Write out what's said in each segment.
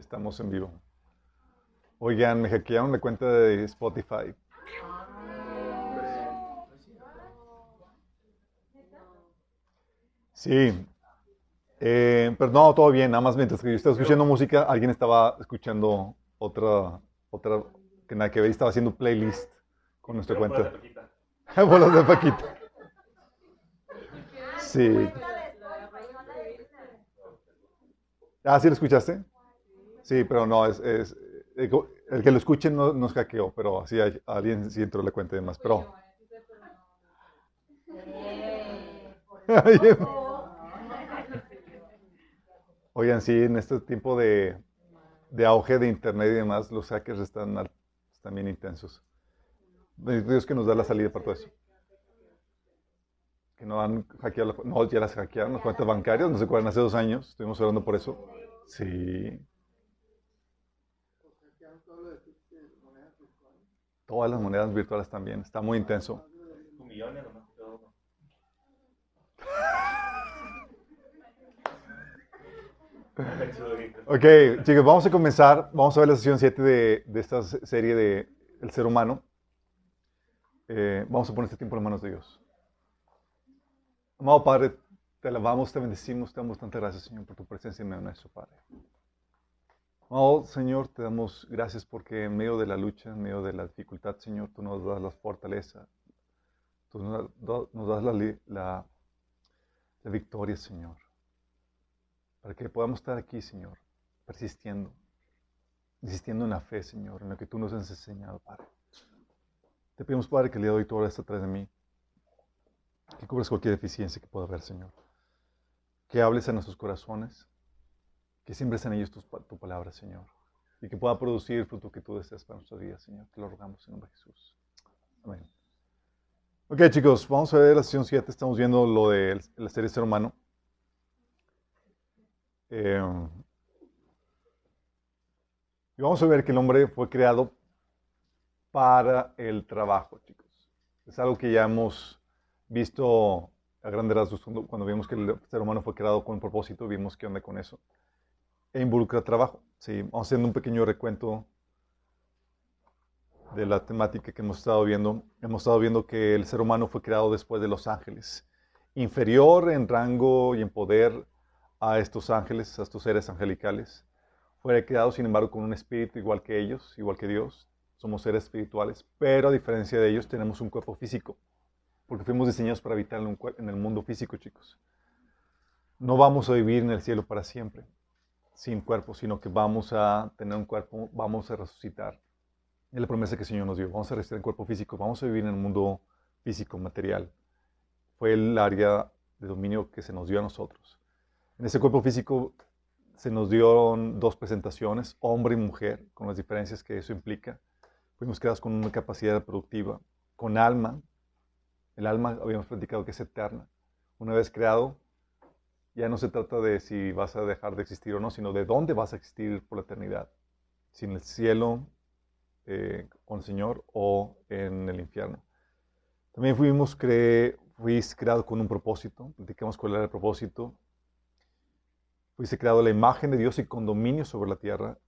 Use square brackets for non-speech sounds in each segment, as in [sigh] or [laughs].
Estamos en vivo. Oigan, me hackearon la cuenta de Spotify. Sí. Eh, pero no, todo bien. Nada más mientras que yo estaba escuchando música, alguien estaba escuchando otra, otra que nada que ver. y Estaba haciendo playlist con nuestra cuenta. [laughs] Bolas de Paquita. Sí. Ah, ¿sí lo escuchaste? Sí, pero no, es, es- el el que lo escuche no, no es hackeo, pero así hay- alguien sí entró la cuenta y demás. Pero, [laughs] oigan, sí, en este tiempo de, de auge de internet y demás, los hackers están, están bien intensos. Dios que nos da la salida para todo eso. Que no han hackeado, no, ya las hackearon las cuentas bancarias, no se acuerdan, hace dos años, estuvimos hablando por eso. Sí. Todas las monedas virtuales también, está muy intenso. Ok, chicos, vamos a comenzar. Vamos a ver la sesión 7 de, de esta se- serie de El ser humano. Eh, vamos a poner este tiempo en las manos de Dios. Amado Padre, te alabamos, te bendecimos, te damos tantas gracias, Señor, por tu presencia en medio de nuestro Padre. Amado Señor, te damos gracias porque en medio de la lucha, en medio de la dificultad, Señor, tú nos das la fortaleza, tú nos da- nos das la, la, la victoria, Señor para que podamos estar aquí, Señor, persistiendo, insistiendo en la fe, Señor, en lo que tú nos has enseñado, Padre. Te pedimos, Padre, que el día de hoy atrás de mí, que cubras cualquier deficiencia que pueda haber, Señor. Que hables a nuestros corazones, que siembres en ellos pa- tu, palabra, Señor, y que pueda producir el fruto que tú deseas para nuestra vida, Señor. Te lo rogamos en nombre de Jesús. Amén. Ok, chicos, vamos a ver la sesión 7. Estamos viendo lo de la serie Ser Humano. Eh, y vamos a ver que el hombre fue creado para el trabajo, chicos. Es algo que ya hemos visto a grandes rasgos cuando, vimos que el ser humano fue creado con propósito, vimos qué onda con eso. E involucra trabajo. Sí, vamos haciendo un pequeño recuento de la temática que hemos estado viendo. Hemos estado viendo que el ser humano fue creado después de los ángeles. Inferior en rango y en poder a estos ángeles, a estos seres angelicales. Fue creado, sin embargo, con un espíritu igual que ellos, igual que Dios. Somos seres espirituales, pero a diferencia de ellos tenemos un cuerpo físico, porque fuimos diseñados para habitar en, en el mundo físico, chicos. No vamos a vivir en el cielo para siempre, sin cuerpo, sino que vamos a tener un cuerpo, vamos a resucitar. Es la promesa que el Señor nos dio. Vamos a resucitar en cuerpo físico, vamos a vivir en el mundo físico, material. Fue el área de dominio que se nos dio a nosotros. En ese cuerpo físico se nos dieron dos presentaciones, hombre y mujer, con las diferencias que eso implica. Fuimos creados con una capacidad reproductiva, con alma. El alma habíamos platicado que es eterna. Una vez creado, ya no se trata de si vas a dejar de existir o no, sino de dónde vas a existir por la eternidad. Si en el cielo eh, con el Señor o en el infierno. También fuimos cre fuiste creado con un propósito. Platicamos cuál era el propósito. Fuiste creado a la imagen de Dios y con dominio sobre la tierra.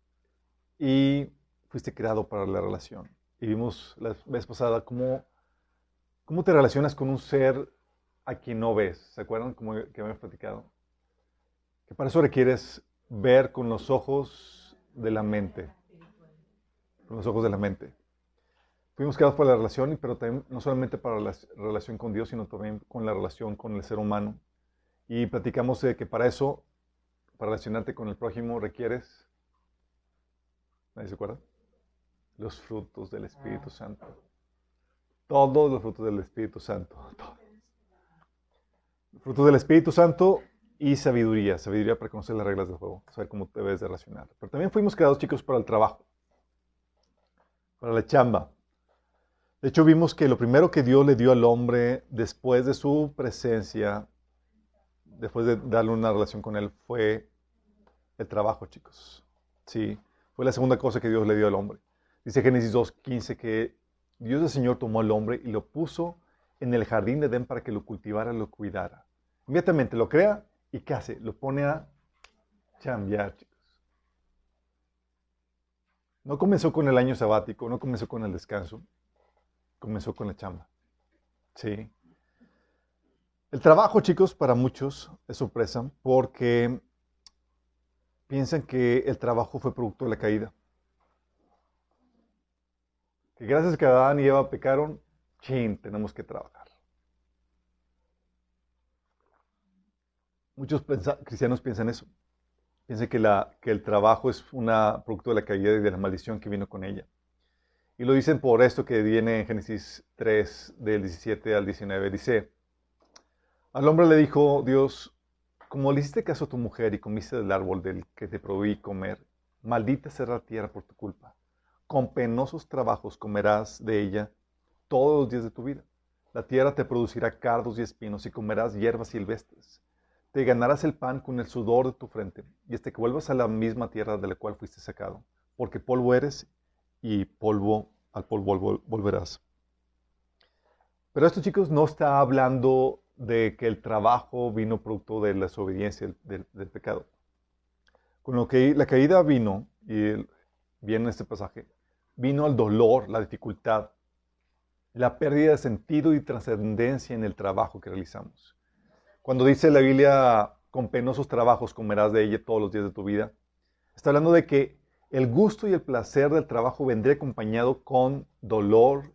Y fuiste creado para la relación. Y vimos la vez pasada cómo, cómo te relacionas con un ser a quien no ves. ¿Se acuerdan? Como que habíamos platicado. Que para eso requieres ver con los ojos de la mente. Con los ojos de la mente. Fuimos creados para la relación, pero también no solamente para la relación con Dios, sino también con la relación con el ser humano. Y platicamos de que para eso, para relacionarte con el prójimo, requieres, ¿nadie se acuerda? Los frutos del Espíritu Santo. Todos los frutos del Espíritu Santo. [laughs] Todos. Frutos del Espíritu Santo y sabiduría. Sabiduría para conocer las reglas del juego, saber cómo debes de relacionar. Pero también fuimos creados, chicos, para el trabajo, para la chamba. De hecho, vimos que lo primero que Dios le dio al hombre después de su presencia, después de darle una relación con él, fue el trabajo, chicos. Sí, fue la segunda cosa que Dios le dio al hombre. Dice Génesis 2.15 que Dios el Señor tomó al hombre y lo puso en el jardín de Edén para que lo cultivara, lo cuidara. Inmediatamente lo crea y ¿qué hace? Lo pone a chambear, chicos. No comenzó con el año sabático, no comenzó con el descanso, comenzó con la chamba. Sí. El trabajo, chicos, para muchos es sorpresa porque piensan que el trabajo fue producto de la caída. Que gracias a Adán y Eva pecaron, tenemos que trabajar. Muchos cristianos piensan eso. Piensan que el trabajo es un producto de la caída y de la maldición que vino con ella. Y lo dicen por esto que viene en Génesis 3, del 17 al 19. Dice, al hombre le dijo Dios, como le hiciste caso a tu mujer y comiste del árbol del que te prohibí comer, maldita será la tierra por tu culpa. Con penosos trabajos comerás de ella todos los días de tu vida. La tierra te producirá cardos y espinos y comerás hierbas silvestres. Te ganarás el pan con el sudor de tu frente y hasta que vuelvas a la misma tierra de la cual fuiste sacado, porque polvo eres y polvo al polvo volverás. Pero esto, chicos, no está hablando de que el trabajo vino producto de la desobediencia del, pecado. Con lo que la caída vino, y viene en este pasaje, vino el dolor, la dificultad, la pérdida de sentido y trascendencia en el trabajo que realizamos. Cuando dice la Biblia, con penosos trabajos comerás de ella todos los días de tu vida, está hablando de que el gusto y el placer del trabajo vendría acompañado con dolor,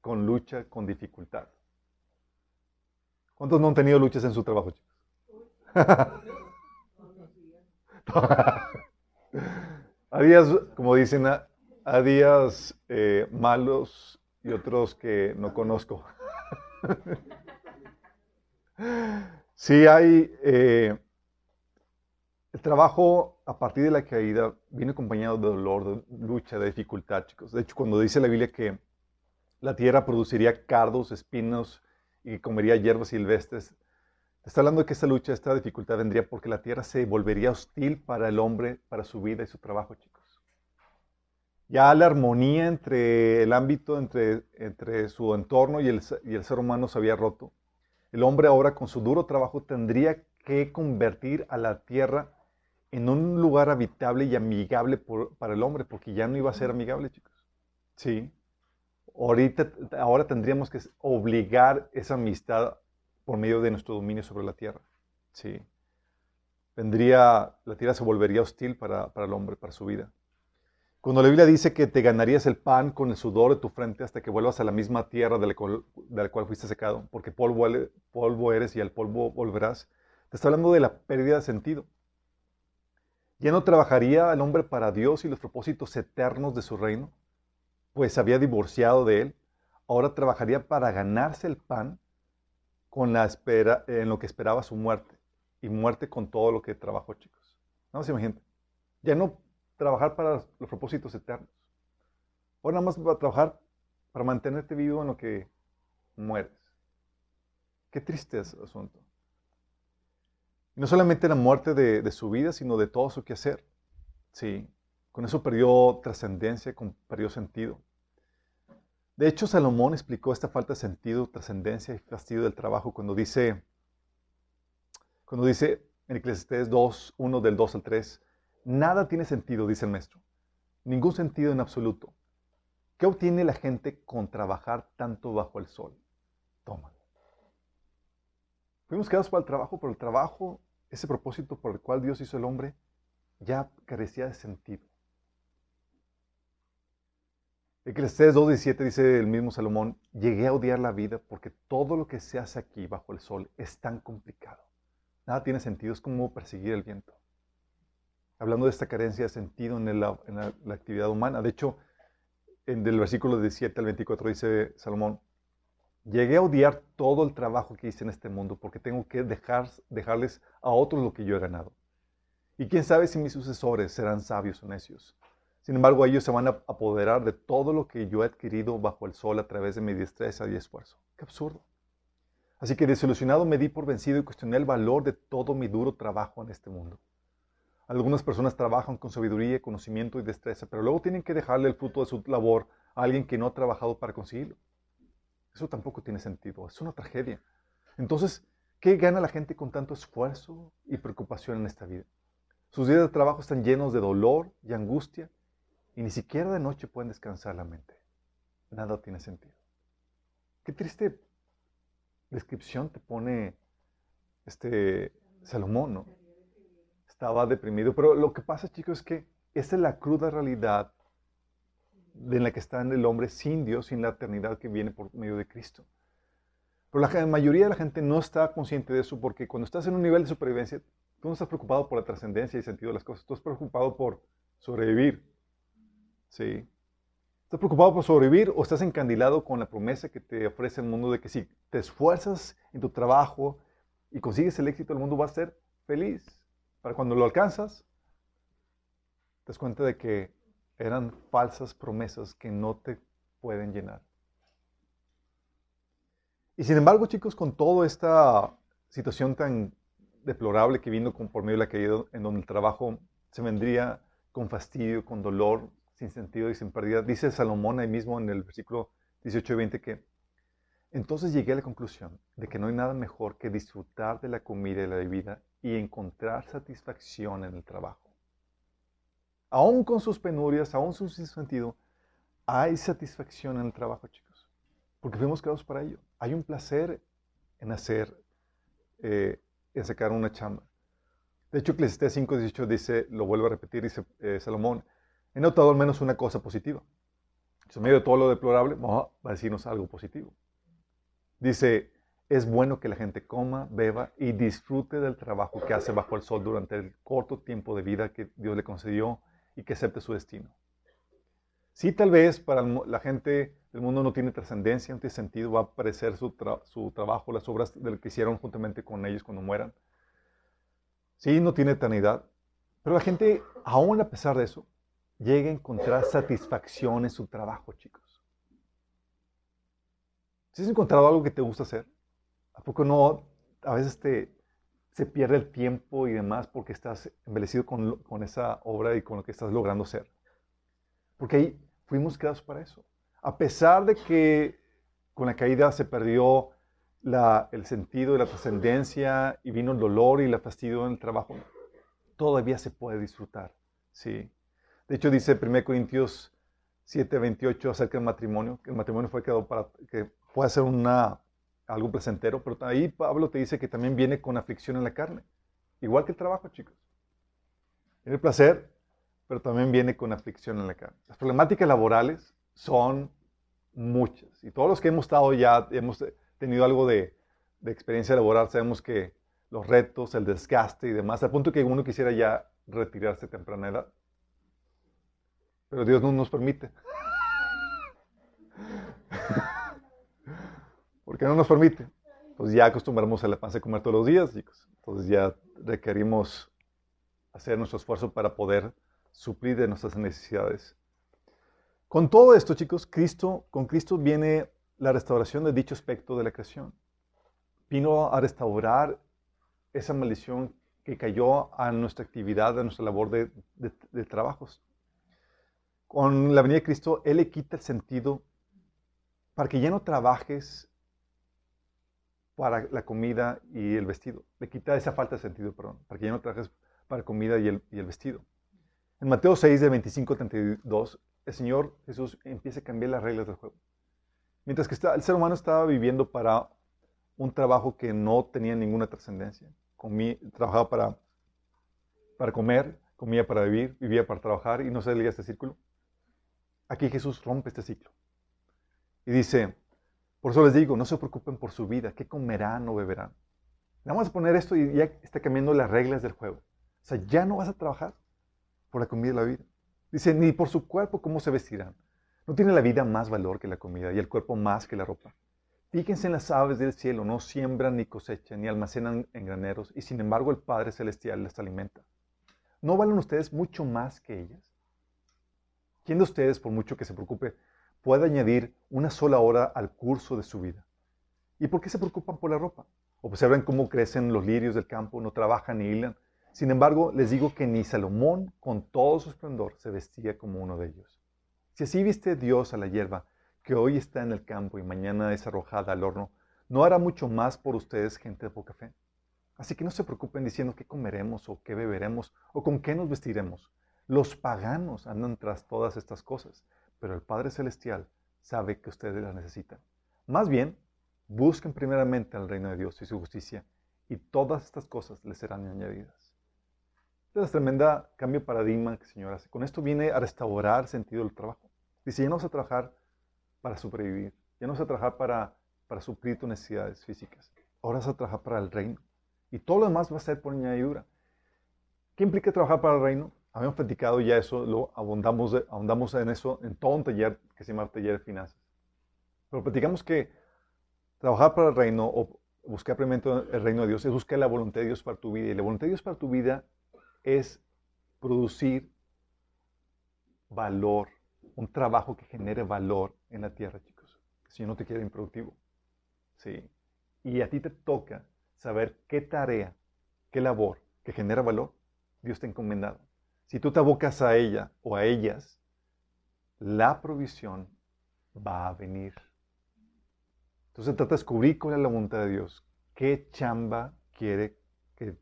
con lucha, con dificultad. ¿Cuántos no han tenido luchas en su trabajo, chicos? [laughs] a días, como dicen, a, días eh, malos y otros que no conozco. [laughs] Sí hay... Eh, el trabajo a partir de la caída viene acompañado de dolor, de lucha, de dificultad, chicos. De hecho, cuando dice la Biblia que la tierra produciría cardos, espinos y comería hierbas silvestres, está hablando de que esta lucha, esta dificultad vendría porque la tierra se volvería hostil para el hombre, para su vida y su trabajo, chicos. Ya la armonía entre el ámbito, entre, entre su entorno y el, y el ser humano se había roto. El hombre ahora con su duro trabajo tendría que convertir a la tierra en un lugar habitable y amigable para el hombre, porque ya no iba a ser amigable, chicos. Sí. Ahorita, ahora tendríamos que obligar esa amistad por medio de nuestro dominio sobre la tierra. Sí. Vendría, la tierra se volvería hostil para, para el hombre, para su vida. Cuando la Biblia dice que te ganarías el pan con el sudor de tu frente hasta que vuelvas a la misma tierra de la cual, fuiste secado, porque polvo, eres y al polvo volverás, te está hablando de la pérdida de sentido. Ya no trabajaría el hombre para Dios y los propósitos eternos de su reino, pues se había divorciado de él. Ahora trabajaría para ganarse el pan con la espera, en lo que esperaba su muerte. Y muerte con todo lo que trabajó, chicos. Se imaginen. Ya no trabajar para los propósitos eternos. O nada más a trabajar para mantenerte vivo en lo que mueres. Qué triste es asunto. Y no solamente la muerte de, su vida, sino de todo su quehacer. Sí, con eso perdió trascendencia, perdió sentido. De hecho, Salomón explicó esta falta de sentido, trascendencia y fastidio del trabajo cuando dice, cuando dice en Eclesiastes 2, 1 del 2 al 3, Nada tiene sentido, dice el maestro. Ningún sentido en absoluto. ¿Qué obtiene la gente con trabajar tanto bajo el sol? Toma. Fuimos creados para el trabajo, pero el trabajo, ese propósito por el cual Dios hizo el hombre, ya carecía de sentido. Eclesiastes 2.17 dice el mismo Salomón, llegué a odiar la vida porque todo lo que se hace aquí bajo el sol es tan complicado. Nada tiene sentido, es como perseguir el viento hablando de esta carencia de sentido en, la, actividad humana. De hecho, en, del versículo 17 al 24 dice Salomón, llegué a odiar todo el trabajo que hice en este mundo porque tengo que dejar, dejarles a otros lo que yo he ganado. Y quién sabe si mis sucesores serán sabios o necios. Sin embargo, ellos se van a apoderar de todo lo que yo he adquirido bajo el sol a través de mi destreza y esfuerzo. ¡Qué absurdo! Así que desilusionado me di por vencido y cuestioné el valor de todo mi duro trabajo en este mundo. Algunas personas trabajan con sabiduría, conocimiento y destreza, pero luego tienen que dejarle el fruto de su labor a alguien que no ha trabajado para conseguirlo. Eso tampoco tiene sentido, es una tragedia. Entonces, ¿qué gana la gente con tanto esfuerzo y preocupación en esta vida? Sus días de trabajo están llenos de dolor y angustia y ni siquiera de noche pueden descansar la mente. Nada tiene sentido. Qué triste descripción te pone este Salomón, ¿no? Estaba deprimido, pero lo que pasa, chicos, es que esa es la cruda realidad en la que está el hombre sin Dios, sin la eternidad que viene por medio de Cristo. Pero la mayoría de la gente no está consciente de eso porque cuando estás en un nivel de supervivencia, tú no estás preocupado por la trascendencia y sentido de las cosas, tú estás preocupado por sobrevivir. ¿Sí? ¿Estás preocupado por sobrevivir o estás encandilado con la promesa que te ofrece el mundo de que si te esfuerzas en tu trabajo y consigues el éxito, el mundo va a ser feliz? Para cuando lo alcanzas, te das cuenta de que eran falsas promesas que no te pueden llenar. Y sin embargo, chicos, con toda esta situación tan deplorable que vino por medio de la caída, en donde el trabajo se vendría con fastidio, con dolor, sin sentido y sin pérdida, dice Salomón ahí mismo en el versículo 18 y 20 que entonces llegué a la conclusión de que no hay nada mejor que disfrutar de la comida y la bebida y encontrar satisfacción en el trabajo. Aún con sus penurias, aún su sentido, hay satisfacción en el trabajo, chicos, porque fuimos creados para ello. Hay un placer en hacer, eh, en sacar una chamba. De hecho, Eclesiastés 5.18 dice, lo vuelvo a repetir, dice eh, Salomón, he notado al menos una cosa positiva. En medio de todo lo deplorable, va a decirnos algo positivo. Dice, es bueno que la gente coma, beba y disfrute del trabajo que hace bajo el sol durante el corto tiempo de vida que Dios le concedió y que acepte su destino. Sí, tal vez para la gente del mundo no tiene trascendencia, no tiene sentido, va a aparecer su, trabajo, las obras de lo que hicieron juntamente con ellos cuando mueran. Sí, no tiene eternidad, pero la gente, aún a pesar de eso, llega a encontrar satisfacción en su trabajo, chicos. ¿Si has encontrado algo que te gusta hacer? ¿A poco no? A veces te, se pierde el tiempo y demás porque estás embelecido con, con esa obra y con lo que estás logrando ser. Porque ahí fuimos creados para eso. A pesar de que con la caída se perdió la, el sentido y la trascendencia y vino el dolor y la fastidio en el trabajo, todavía se puede disfrutar. ¿sí? De hecho, dice 1 Corintios 7, 28 acerca del matrimonio, que el matrimonio fue creado para que pueda ser una, algo placentero, pero ahí Pablo te dice que también viene con aflicción en la carne, igual que el trabajo, chicos. Tiene placer, pero también viene con aflicción en la carne. Las problemáticas laborales son muchas, y todos los que hemos estado ya, hemos tenido algo de, experiencia laboral, sabemos que los retos, el desgaste y demás, al punto que uno quisiera ya retirarse temprana edad. Pero Dios no nos permite. ¿Por qué no nos permite? Pues ya acostumbramos a la panza a comer todos los días, chicos. Entonces ya requerimos hacer nuestro esfuerzo para poder suplir de nuestras necesidades. Con todo esto, chicos, Cristo, con Cristo viene la restauración de dicho aspecto de la creación. Vino a restaurar esa maldición que cayó a nuestra actividad, a nuestra labor de trabajos con la venida de Cristo, Él le quita el sentido para que ya no trabajes para la comida y el vestido. Le quita esa falta de sentido, perdón, para que ya no trabajes para comida y el, vestido. En Mateo 6, de 25 a 32, el Señor Jesús empieza a cambiar las reglas del juego. Mientras que el ser humano estaba viviendo para un trabajo que no tenía ninguna trascendencia. Trabajaba para, para comer, comía para vivir, vivía para trabajar y no se leía este círculo. Aquí Jesús rompe este ciclo. Y dice, por eso les digo, no se preocupen por su vida, qué comerán o beberán. Vamos a poner esto y ya está cambiando las reglas del juego. O sea, ya no vas a trabajar por la comida y la vida. Dice, ni por su cuerpo cómo se vestirán. No tiene la vida más valor que la comida y el cuerpo más que la ropa. Fíjense en las aves del cielo, no siembran ni cosechan ni almacenan en graneros y sin embargo el Padre Celestial les alimenta. ¿No valen ustedes mucho más que ellas? ¿Quién de ustedes, por mucho que se preocupe, puede añadir una sola hora al curso de su vida? ¿Y por qué se preocupan por la ropa? Observen cómo crecen los lirios del campo, no trabajan ni hilan. Sin embargo, les digo que ni Salomón, con todo su esplendor, se vestía como uno de ellos. Si así viste Dios a la hierba, que hoy está en el campo y mañana es arrojada al horno, ¿no hará mucho más por ustedes, gente de poca fe? Así que no se preocupen diciendo qué comeremos o qué beberemos o con qué nos vestiremos Los paganos andan tras todas estas cosas, pero el Padre Celestial sabe que ustedes las necesitan. Más bien, busquen primeramente al reino de Dios y su justicia, y todas estas cosas les serán añadidas. Este es tremenda cambio de paradigma que el Señor hace. Con esto viene a restaurar el sentido del trabajo. Dice, ya no vas a trabajar para sobrevivir, ya no vas a trabajar para, para suplir tus necesidades físicas, ahora vas a trabajar para el reino. Y todo lo demás va a ser por añadidura. ¿Qué implica trabajar para el reino? Habíamos platicado ya eso, lo abundamos, abundamos en eso en todo un taller que se llama Taller de Finanzas. Pero platicamos que trabajar para el reino o buscar primero el reino de Dios es buscar la voluntad de Dios para tu vida. Y la voluntad de Dios para tu vida es producir valor, un trabajo que genere valor en la tierra, chicos. Si no te quiere improductivo. Sí. Y a ti te toca saber qué tarea, qué labor que genera valor, Dios te ha encomendado. Si tú te abocas a ella o a ellas, la provisión va a venir. Entonces trata de descubrir cuál es la voluntad de Dios. ¿Qué chamba quiere que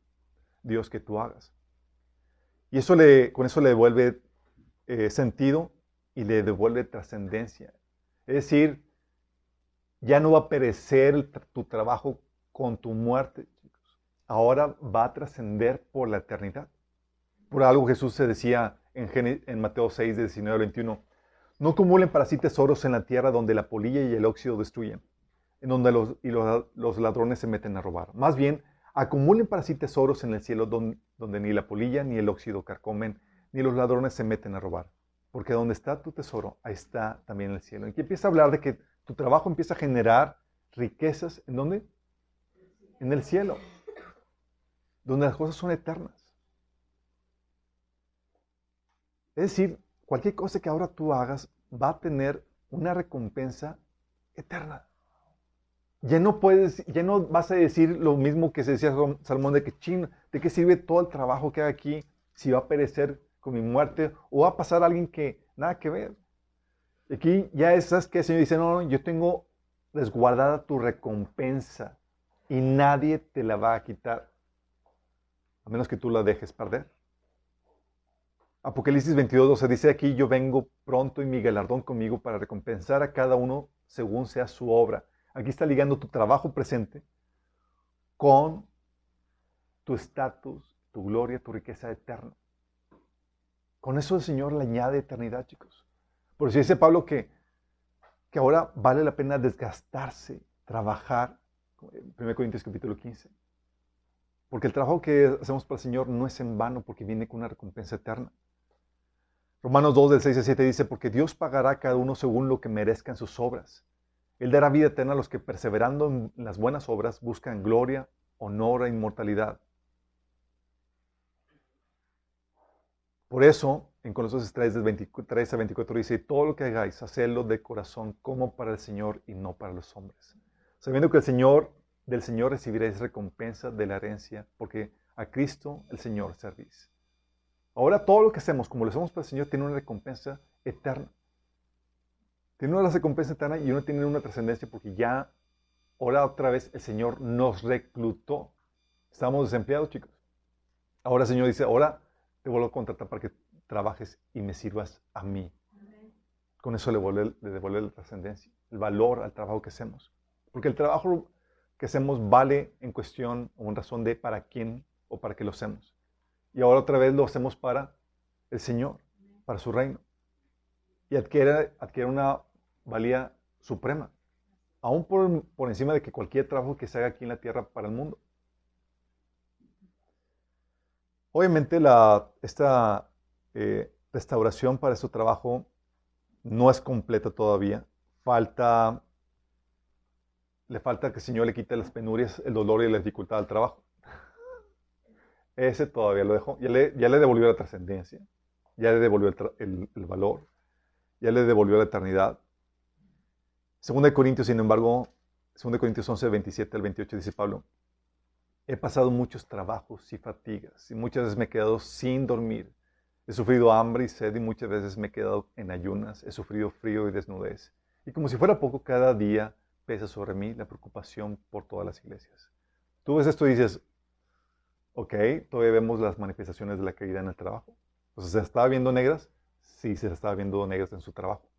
Dios que tú hagas? Y eso le, con eso le devuelve eh, sentido y le devuelve trascendencia. Es decir, ya no va a perecer tu trabajo con tu muerte, chicos. Ahora va a trascender por la eternidad. Por algo Jesús se decía en, Mateo 6, 19 al 21. No acumulen para sí tesoros en la tierra donde la polilla y el óxido destruyen, en donde los, y los, ladrones se meten a robar. Más bien, acumulen para sí tesoros en el cielo donde, ni la polilla ni el óxido carcomen, ni los ladrones se meten a robar. Porque donde está tu tesoro, ahí está también el cielo. Y aquí empieza a hablar de que tu trabajo empieza a generar riquezas. ¿En dónde? En el cielo. Donde las cosas son eternas. Es decir, cualquier cosa que ahora tú hagas va a tener una recompensa eterna. Ya no puedes, ya no vas a decir lo mismo que se decía Salmón de que ching, ¿de qué sirve todo el trabajo que hay aquí si va a perecer con mi muerte o va a pasar a alguien que nada que ver? Aquí ya esas que el Señor dice, no, no, yo tengo resguardada tu recompensa y nadie te la va a quitar, a menos que tú la dejes perder. Apocalipsis 22, 12 dice aquí, yo vengo pronto y mi galardón conmigo para recompensar a cada uno según sea su obra. Aquí está ligando tu trabajo presente con tu estatus, tu gloria, tu riqueza eterna. Con eso el Señor le añade eternidad, chicos. Por eso dice Pablo que, que ahora vale la pena desgastarse, trabajar. 1 Corintios capítulo 15. Porque el trabajo que hacemos para el Señor no es en vano porque viene con una recompensa eterna. Romanos 2 del 6 al 7 dice, porque Dios pagará a cada uno según lo que merezcan sus obras. Él dará vida eterna a los que perseverando en las buenas obras buscan gloria, honor e inmortalidad. Por eso, en Colosenses 3, 23 a 24 dice, todo lo que hagáis, hacedlo de corazón como para el Señor y no para los hombres. Sabiendo que el Señor, del Señor recibiréis recompensa de la herencia, porque a Cristo el Señor servís. Ahora todo lo que hacemos, como lo hacemos para el Señor, tiene una recompensa eterna. Tiene una recompensa eterna y uno tiene una trascendencia porque ya, ahora otra vez, el Señor nos reclutó. Estamos desempleados, chicos. Ahora el Señor dice, ahora te vuelvo a contratar para que trabajes y me sirvas a mí. Con eso le, le devuelve la trascendencia, el valor al trabajo que hacemos. Porque el trabajo que hacemos vale en cuestión o en razón de para quién o para qué lo hacemos. Y ahora otra vez lo hacemos para el Señor, para su reino. Y adquiere, una valía suprema, aún por, por encima de que cualquier trabajo que se haga aquí en la tierra para el mundo. Obviamente la, esta eh, restauración para este trabajo no es completa todavía. Falta, le falta que el Señor le quite las penurias, el dolor y la dificultad al trabajo. Ese todavía lo dejó. Ya le, devolvió la trascendencia. Ya le devolvió el, valor. Ya le devolvió la eternidad. Segunda de Corintios, sin embargo, Segunda de Corintios 11, 27 al 28 dice Pablo, he pasado muchos trabajos y fatigas y muchas veces me he quedado sin dormir. He sufrido hambre y sed y muchas veces me he quedado en ayunas. He sufrido frío y desnudez. Y como si fuera poco, cada día pesa sobre mí la preocupación por todas las iglesias. Tú ves esto y dices, Ok, todavía vemos las manifestaciones de la caída en el trabajo. Sea, ¿se estaba viendo negras? Sí, se estaba viendo negras en su trabajo.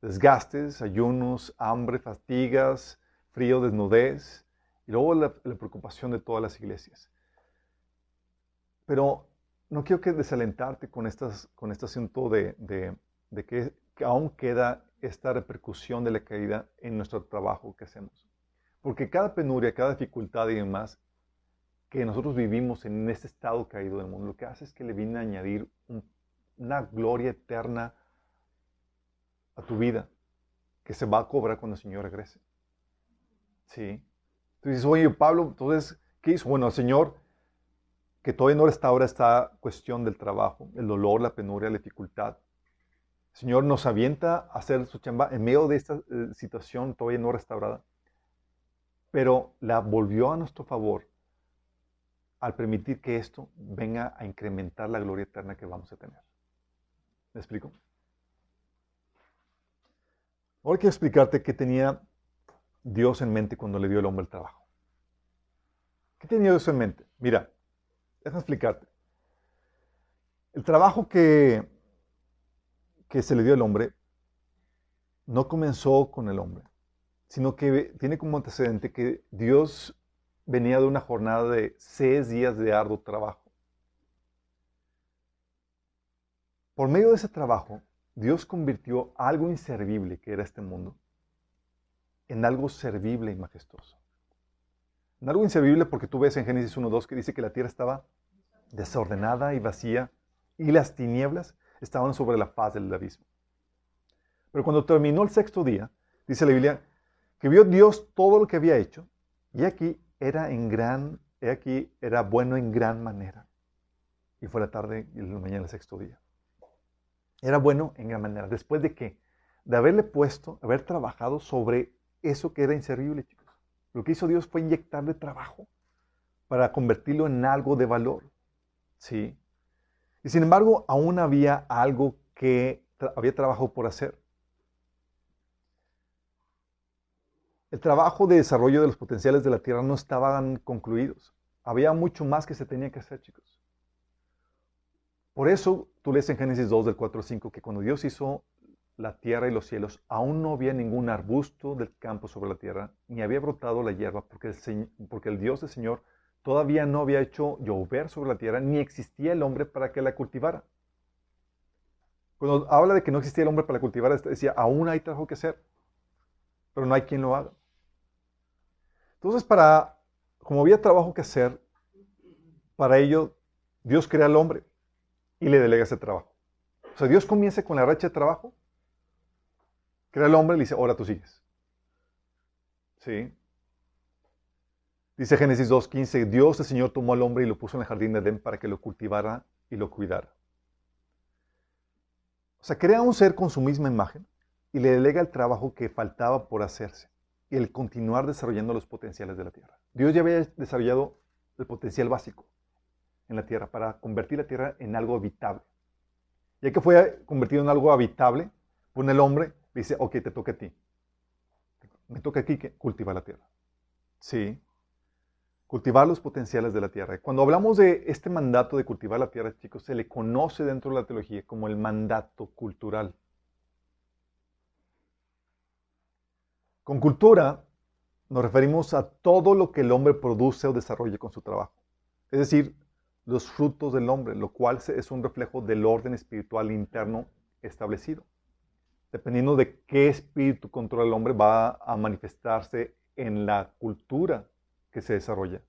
Desgastes, ayunos, hambre, fatigas, frío, desnudez, y luego la, preocupación de todas las iglesias. Pero no quiero que desalentarte con, estas, con este asunto de, que, aún queda esta repercusión de la caída en nuestro trabajo que hacemos. Porque cada penuria, cada dificultad y demás que nosotros vivimos en este estado caído del mundo, lo que hace es que le viene a añadir una gloria eterna a tu vida que se va a cobrar cuando el Señor regrese. Sí. Tú dices, oye, Pablo, entonces, ¿qué hizo? Bueno, el Señor, que todavía no restaura esta cuestión del trabajo, el dolor, la penuria, la dificultad. El Señor nos avienta a hacer su chamba en medio de esta eh, situación todavía no restaurada, pero la volvió a nuestro favor al permitir que esto venga a incrementar la gloria eterna que vamos a tener. ¿Me explico? Ahora quiero explicarte qué tenía Dios en mente cuando le dio al hombre el trabajo. ¿Qué tenía Dios en mente? Mira, déjame explicarte. El trabajo que, que se le dio al hombre no comenzó con el hombre, sino que tiene como antecedente que Dios venía de una jornada de seis días de arduo trabajo. Por medio de ese trabajo, Dios convirtió algo inservible que era este mundo en algo servible y majestuoso. En algo inservible porque tú ves en Génesis 1.2 que dice que la tierra estaba desordenada y vacía y las tinieblas estaban sobre la faz del abismo. Pero cuando terminó el sexto día, dice la Biblia, que vio Dios todo lo que había hecho y aquí era en gran, aquí era bueno en gran manera. Y fue la tarde y la mañana del sexto día. Era bueno en gran manera. Después de qué? De haberle puesto, haber trabajado sobre eso que era inservible, chicos. Lo que hizo Dios fue inyectarle trabajo para convertirlo en algo de valor. ¿Sí? Y sin embargo, aún había algo que había trabajo por hacer. El trabajo de desarrollo de los potenciales de la tierra no estaban concluidos. Había mucho más que se tenía que hacer, chicos. Por eso tú lees en Génesis 2 del 4 al 5 que cuando Dios hizo la tierra y los cielos, aún no había ningún arbusto del campo sobre la tierra, ni había brotado la hierba, porque el, el Dios del Señor todavía no había hecho llover sobre la tierra, ni existía el hombre para que la cultivara. Cuando habla de que no existía el hombre para cultivar, decía, aún hay trabajo que hacer, pero no hay quien lo haga. Entonces, para, como había trabajo que hacer, para ello Dios crea al hombre y le delega ese trabajo. O sea, Dios comienza con la racha de trabajo Crea el hombre y le dice, ahora tú sigues. ¿Sí? Dice Génesis 2.15, Dios el Señor tomó al hombre y lo puso en el jardín de Edén para que lo cultivara y lo cuidara. O sea, crea un ser con su misma imagen y le delega el trabajo que faltaba por hacerse el continuar desarrollando los potenciales de la tierra. Dios ya había desarrollado el potencial básico en la tierra para convertir la tierra en algo habitable. Ya que fue convertido en algo habitable, pone el hombre dice, ok, te toca a ti. Me toca aquí que cultivar la tierra. Sí. Cultivar los potenciales de la tierra. Cuando hablamos de este mandato de cultivar la tierra, chicos, se le conoce dentro de la teología como el mandato cultural. Con cultura nos referimos a todo lo que el hombre produce o desarrolla con su trabajo. Es decir, los frutos del hombre, lo cual es un reflejo del orden espiritual interno establecido dependiendo de qué espíritu controla el hombre, va a manifestarse en la cultura que se desarrolla.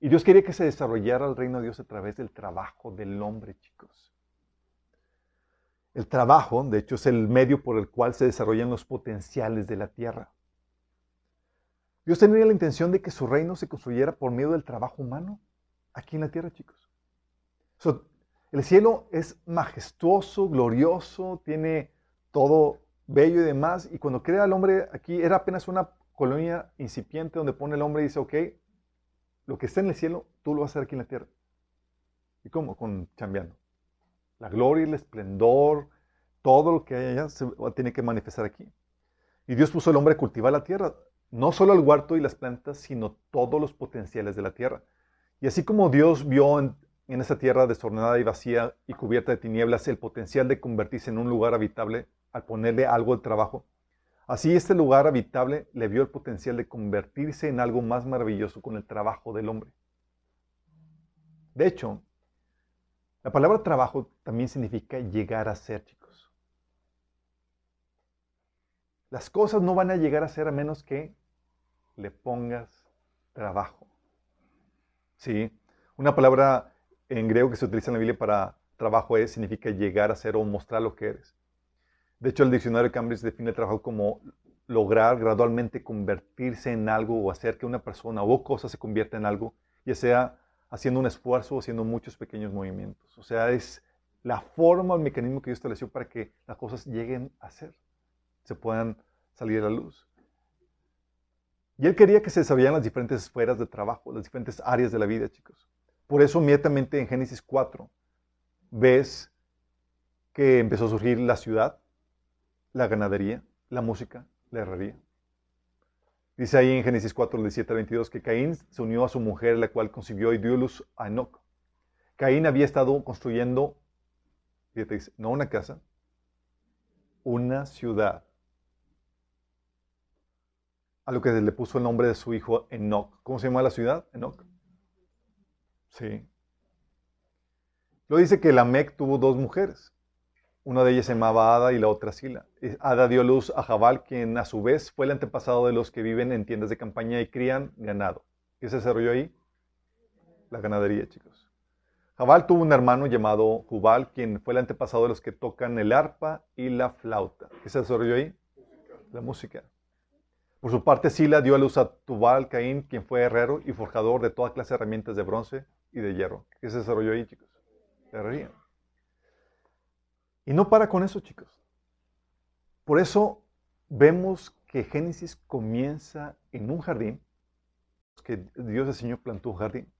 Y Dios quería que se desarrollara el reino de Dios a través del trabajo del hombre, chicos. El trabajo, de hecho, es el medio por el cual se desarrollan los potenciales de la tierra. Dios tenía la intención de que su reino se construyera por medio del trabajo humano aquí en la tierra, chicos. El cielo es majestuoso, glorioso, tiene todo bello y demás. Y cuando crea al hombre aquí, era apenas una colonia incipiente donde pone el hombre y dice, ok, lo que está en el cielo, tú lo vas a hacer aquí en la tierra. ¿Y cómo? Con chambeando. La gloria y el esplendor, todo lo que hay allá se tiene que manifestar aquí. Y Dios puso al hombre a cultivar la tierra, no solo el huerto y las plantas, sino todos los potenciales de la tierra. Y así como Dios vio en en esa tierra desordenada y vacía y cubierta de tinieblas el potencial de convertirse en un lugar habitable al ponerle algo de trabajo, así este lugar habitable le vio el potencial de convertirse en algo más maravilloso con el trabajo del hombre. De hecho, la palabra trabajo también significa llegar a ser, chicos. Las cosas no van a llegar a ser a menos que le pongas trabajo. ¿Sí? Una palabra en griego que se utiliza en la Biblia para trabajo es, significa llegar a ser o mostrar lo que eres. De hecho, el diccionario de Cambridge define trabajo como lograr gradualmente convertirse en algo o hacer que una persona o cosa se convierta en algo, ya sea haciendo un esfuerzo haciendo muchos pequeños movimientos. O sea, es la forma, el mecanismo que Dios estableció para que las cosas lleguen a ser, se puedan salir a la luz. Y él quería que se desarrollaran las diferentes esferas de trabajo, las diferentes áreas de la vida, chicos. Por eso inmediatamente en Génesis 4 ves que empezó a surgir la ciudad, la ganadería, la música, la herrería. Dice ahí en Génesis 4, 17 al 22 que Caín se unió a su mujer, la cual concibió y dio luz a Enoch. Caín había estado construyendo, fíjate, no una casa, una ciudad. A lo que le puso el nombre de su hijo Enoch. ¿Cómo se llama la ciudad? Enoch. Sí. Lo dice que Lamec tuvo dos mujeres. Una de ellas se llamaba Ada y la otra Sila. Ada dio luz a Jabal, quien a su vez fue el antepasado de los que viven en tiendas de campaña y crían ganado. ¿Qué se desarrolló ahí? La ganadería, chicos. Jabal tuvo un hermano llamado Jubal, quien fue el antepasado de los que tocan el arpa y la flauta. ¿Qué se desarrolló ahí? La música. Por su parte, Sila dio a luz a Tubal Caín, quien fue herrero y forjador de toda clase de herramientas de bronce y de hierro. ¿Qué se desarrolló ahí, chicos? Herrería. Y no para con eso, chicos. Por eso vemos que Génesis comienza en un jardín, que Dios el Señor plantó un jardín.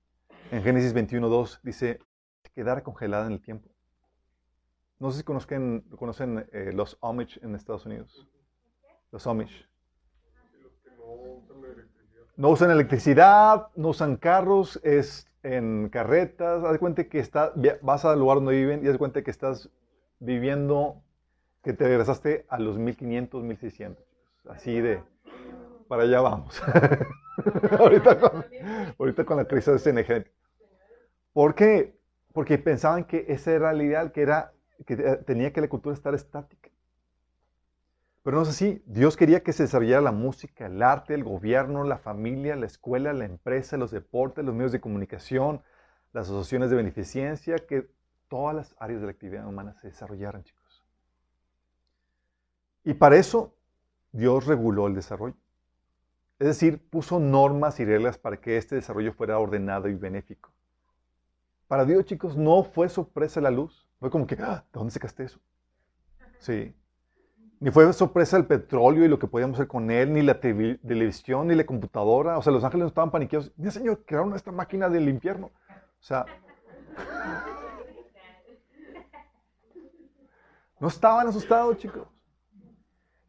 En Génesis 21.2 dice, quedar congelada en el tiempo. No sé si conozcan, conocen eh, los Amish en Estados Unidos. Los Amish. No usan electricidad, no usan carros, es en carretas. Haz de cuenta que está, vas al lugar donde viven y haz de cuenta que estás viviendo, que te regresaste a los 1500, 1600. Así de, para allá vamos. [laughs] ahorita, con, la crisis energética. ¿Por qué? Porque pensaban que ese era el ideal, que, era, que tenía que la cultura estar estática. Pero no es así. Dios quería que se desarrollara la música, el arte, el gobierno, la familia, la escuela, la empresa, los deportes, los medios de comunicación, las asociaciones de beneficencia, que todas las áreas de la actividad humana se desarrollaran, chicos. Y para eso Dios reguló el desarrollo. Es decir, puso normas y reglas para que este desarrollo fuera ordenado y benéfico. Para Dios, chicos, no fue sorpresa la luz. Fue como que, ah, ¿de dónde sacaste eso? Sí. Ni fue sorpresa el petróleo y lo que podíamos hacer con él, ni la televisión, ni la computadora. O sea, los ángeles no estaban paniqueados. Dios, Señor, crearon esta máquina del infierno. O sea, No estaban asustados, chicos.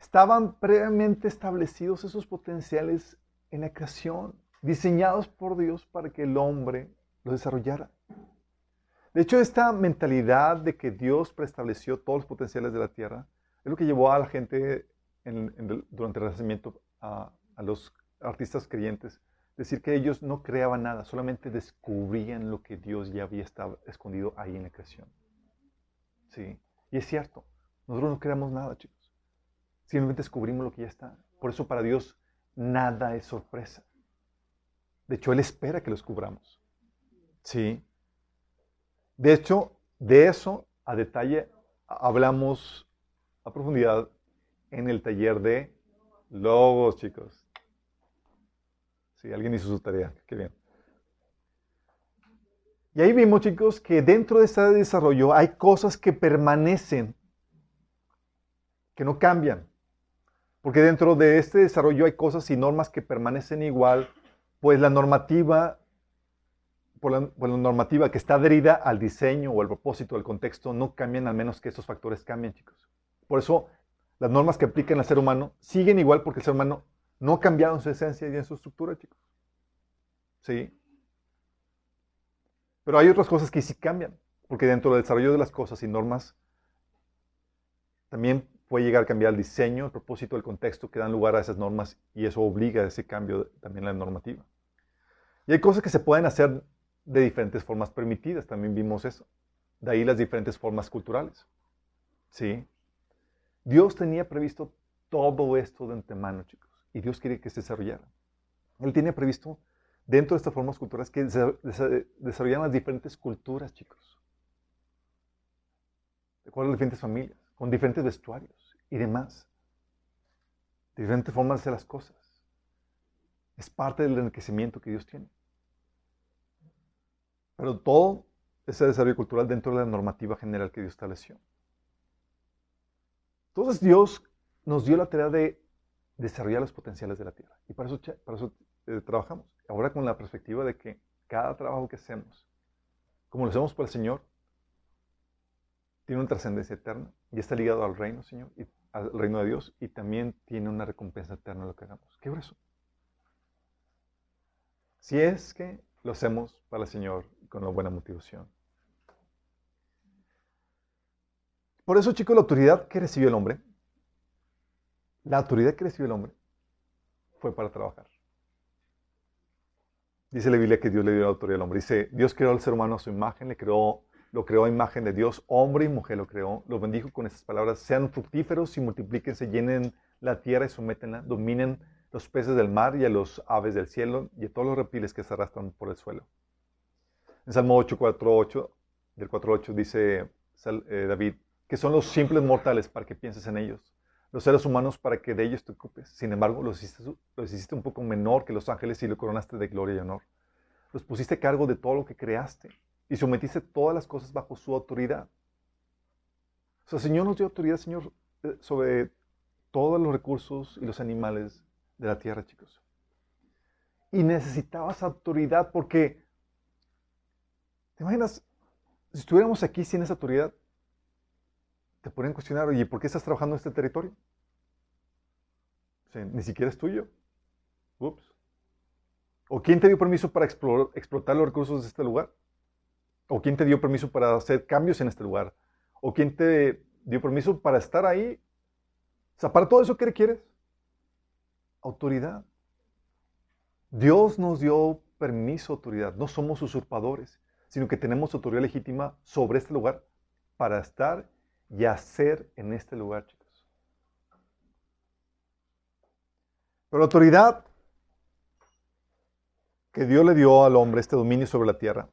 Estaban previamente establecidos esos potenciales en la creación, diseñados por Dios para que el hombre los desarrollara. De hecho, esta mentalidad de que Dios preestableció todos los potenciales de la tierra es lo que llevó a la gente durante el Renacimiento, a, a los artistas creyentes, decir que ellos no creaban nada, solamente descubrían lo que Dios ya había estado escondido ahí en la creación. Sí. Y es cierto, nosotros no creamos nada, chicos. Simplemente descubrimos lo que ya está. Por eso para Dios nada es sorpresa. De hecho, Él espera que lo descubramos. Sí. De hecho, de eso a detalle hablamos a profundidad en el taller de logos, chicos. Sí, alguien hizo su tarea. Qué bien. Y ahí vimos, chicos, que dentro de este desarrollo hay cosas que permanecen, que no cambian. Porque dentro de este desarrollo hay cosas y normas que permanecen igual, pues la normativa, por la, normativa que está adherida al diseño o al propósito, al contexto, no cambian al menos que esos factores cambien, chicos. Por eso las normas que aplican al ser humano siguen igual porque el ser humano no ha cambiado en su esencia y en su estructura, chicos. ¿Sí? Pero hay otras cosas que sí cambian, porque dentro del desarrollo de las cosas y normas, también puede llegar a cambiar el diseño, el propósito, el contexto que dan lugar a esas normas y eso obliga a ese cambio también en la normativa. Y hay cosas que se pueden hacer de diferentes formas permitidas, también vimos eso. De ahí las diferentes formas culturales. ¿Sí? Dios tenía previsto todo esto de antemano, chicos, y Dios quiere que se desarrollara. Él tiene previsto dentro de estas formas culturales que desarrollaran las diferentes culturas, chicos. De acuerdo a las diferentes familias, con diferentes vestuarios y demás. Diferentes formas de hacer las cosas. Es parte del enriquecimiento que Dios tiene. Pero todo ese desarrollo cultural dentro de la normativa general que Dios estableció. Entonces Dios nos dio la tarea de desarrollar los potenciales de la tierra. Y para eso, para eso eh, trabajamos. Ahora con la perspectiva de que cada trabajo que hacemos, como lo hacemos por el Señor, tiene una trascendencia eterna y está ligado al reino, Señor, y al reino de Dios, y también tiene una recompensa eterna lo que hagamos. ¿Qué eso? Si es que lo hacemos para el Señor con una buena motivación. Por eso, chicos, la autoridad que recibió el hombre, la autoridad que recibió el hombre, fue para trabajar. Dice la Biblia que Dios le dio la autoridad al hombre. Dice, Dios creó al ser humano a su imagen, le creó, lo creó a imagen de Dios, hombre y mujer lo creó, lo bendijo con estas palabras, sean fructíferos y multiplíquense, llenen la tierra y sométenla, dominen los peces del mar y a los aves del cielo y a todos los reptiles que se arrastran por el suelo. En Salmo 8, 4, 8, del 4, 8 dice eh, David, que son los simples mortales para que pienses en ellos, los seres humanos para que de ellos te ocupes. Sin embargo, los hiciste, un poco menor que los ángeles y lo coronaste de gloria y honor. Los pusiste a cargo de todo lo que creaste y sometiste todas las cosas bajo su autoridad. O sea, Señor nos dio autoridad, Señor, eh, sobre todos los recursos y los animales de la tierra, chicos. Y necesitabas autoridad porque, ¿te imaginas? Si estuviéramos aquí sin esa autoridad, te podrían cuestionar, oye, ¿por qué estás trabajando en este territorio? ni siquiera es tuyo. Ups. ¿O quién te dio permiso para explotar los recursos de este lugar? ¿O quién te dio permiso para hacer cambios en este lugar? ¿O quién te dio permiso para estar ahí? O sea, para todo eso, ¿qué requieres? Autoridad. Dios nos dio permiso, autoridad. No somos usurpadores, sino que tenemos autoridad legítima sobre este lugar para estar y hacer en este lugar, chicos. Pero la autoridad que Dios le dio al hombre, este dominio sobre la tierra,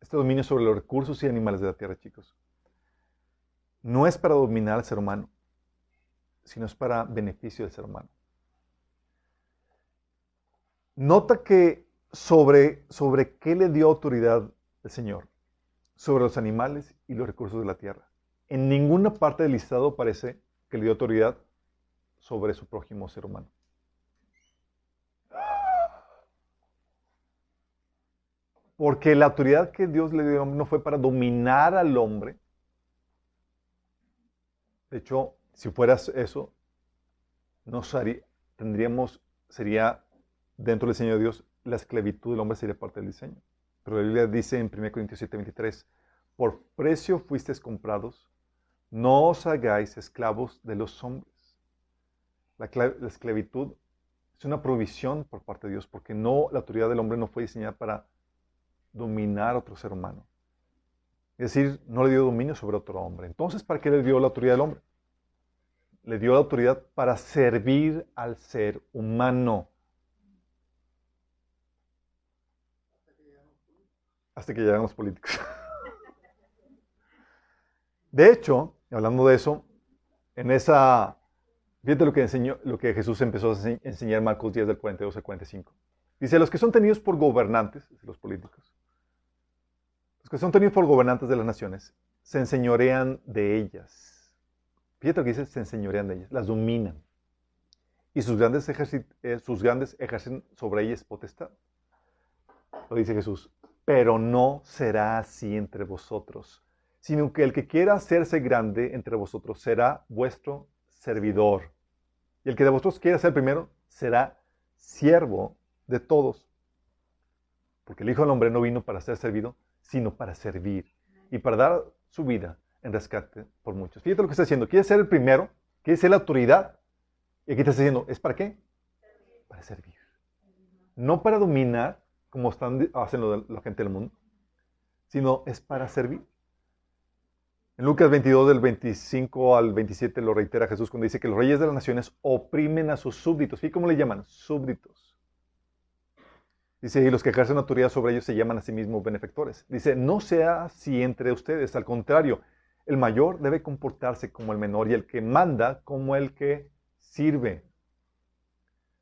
este dominio sobre los recursos y animales de la tierra, chicos, no es para dominar al ser humano, sino es para beneficio del ser humano. Nota que sobre, sobre qué le dio autoridad el Señor sobre los animales y los recursos de la tierra. En ninguna parte del listado parece que le dio autoridad sobre su prójimo ser humano. Porque la autoridad que Dios le dio no fue para dominar al hombre. De hecho, si fueras eso, no tendríamos, sería dentro del diseño de Dios, la esclavitud del hombre sería parte del diseño. Pero la Biblia dice en 1 Corintios 7, 23, por precio fuisteis comprados, no os hagáis esclavos de los hombres. La, esclavitud es una provisión por parte de Dios, porque no, la autoridad del hombre no fue diseñada para dominar a otro ser humano. Es decir, no le dio dominio sobre otro hombre. Entonces, ¿para qué le dio la autoridad del hombre? Le dio la autoridad para servir al ser humano. Hasta que llegan los políticos. [laughs] De hecho, hablando de eso, en esa, fíjate lo que, enseñó, lo que Jesús empezó a enseñar en Marcos 10 del 42 al 45. Dice, los que son tenidos por gobernantes, los políticos, los que son tenidos por gobernantes de las naciones, se enseñorean de ellas. Fíjate lo que dice, se enseñorean de ellas, las dominan. Y sus grandes, eh, sus grandes ejercen sobre ellas potestad. Lo dice Jesús pero no será así entre vosotros, sino que el que quiera hacerse grande entre vosotros será vuestro servidor. Y el que de vosotros quiera ser primero será siervo de todos. Porque el Hijo del Hombre no vino para ser servido, sino para servir y para dar su vida en rescate por muchos. Fíjate lo que está diciendo. Quiere ser el primero, quiere ser la autoridad. Y aquí está diciendo, ¿es para qué? Para servir. No para dominar, como están haciendo la gente del mundo, sino es para servir. En Lucas 22, del 25 al 27, lo reitera Jesús cuando dice que los reyes de las naciones oprimen a sus súbditos. ¿Y cómo le llaman? Súbditos. Dice, y los que ejercen autoridad sobre ellos se llaman a sí mismos benefactores. Dice, no sea así entre ustedes, al contrario, el mayor debe comportarse como el menor y el que manda como el que sirve.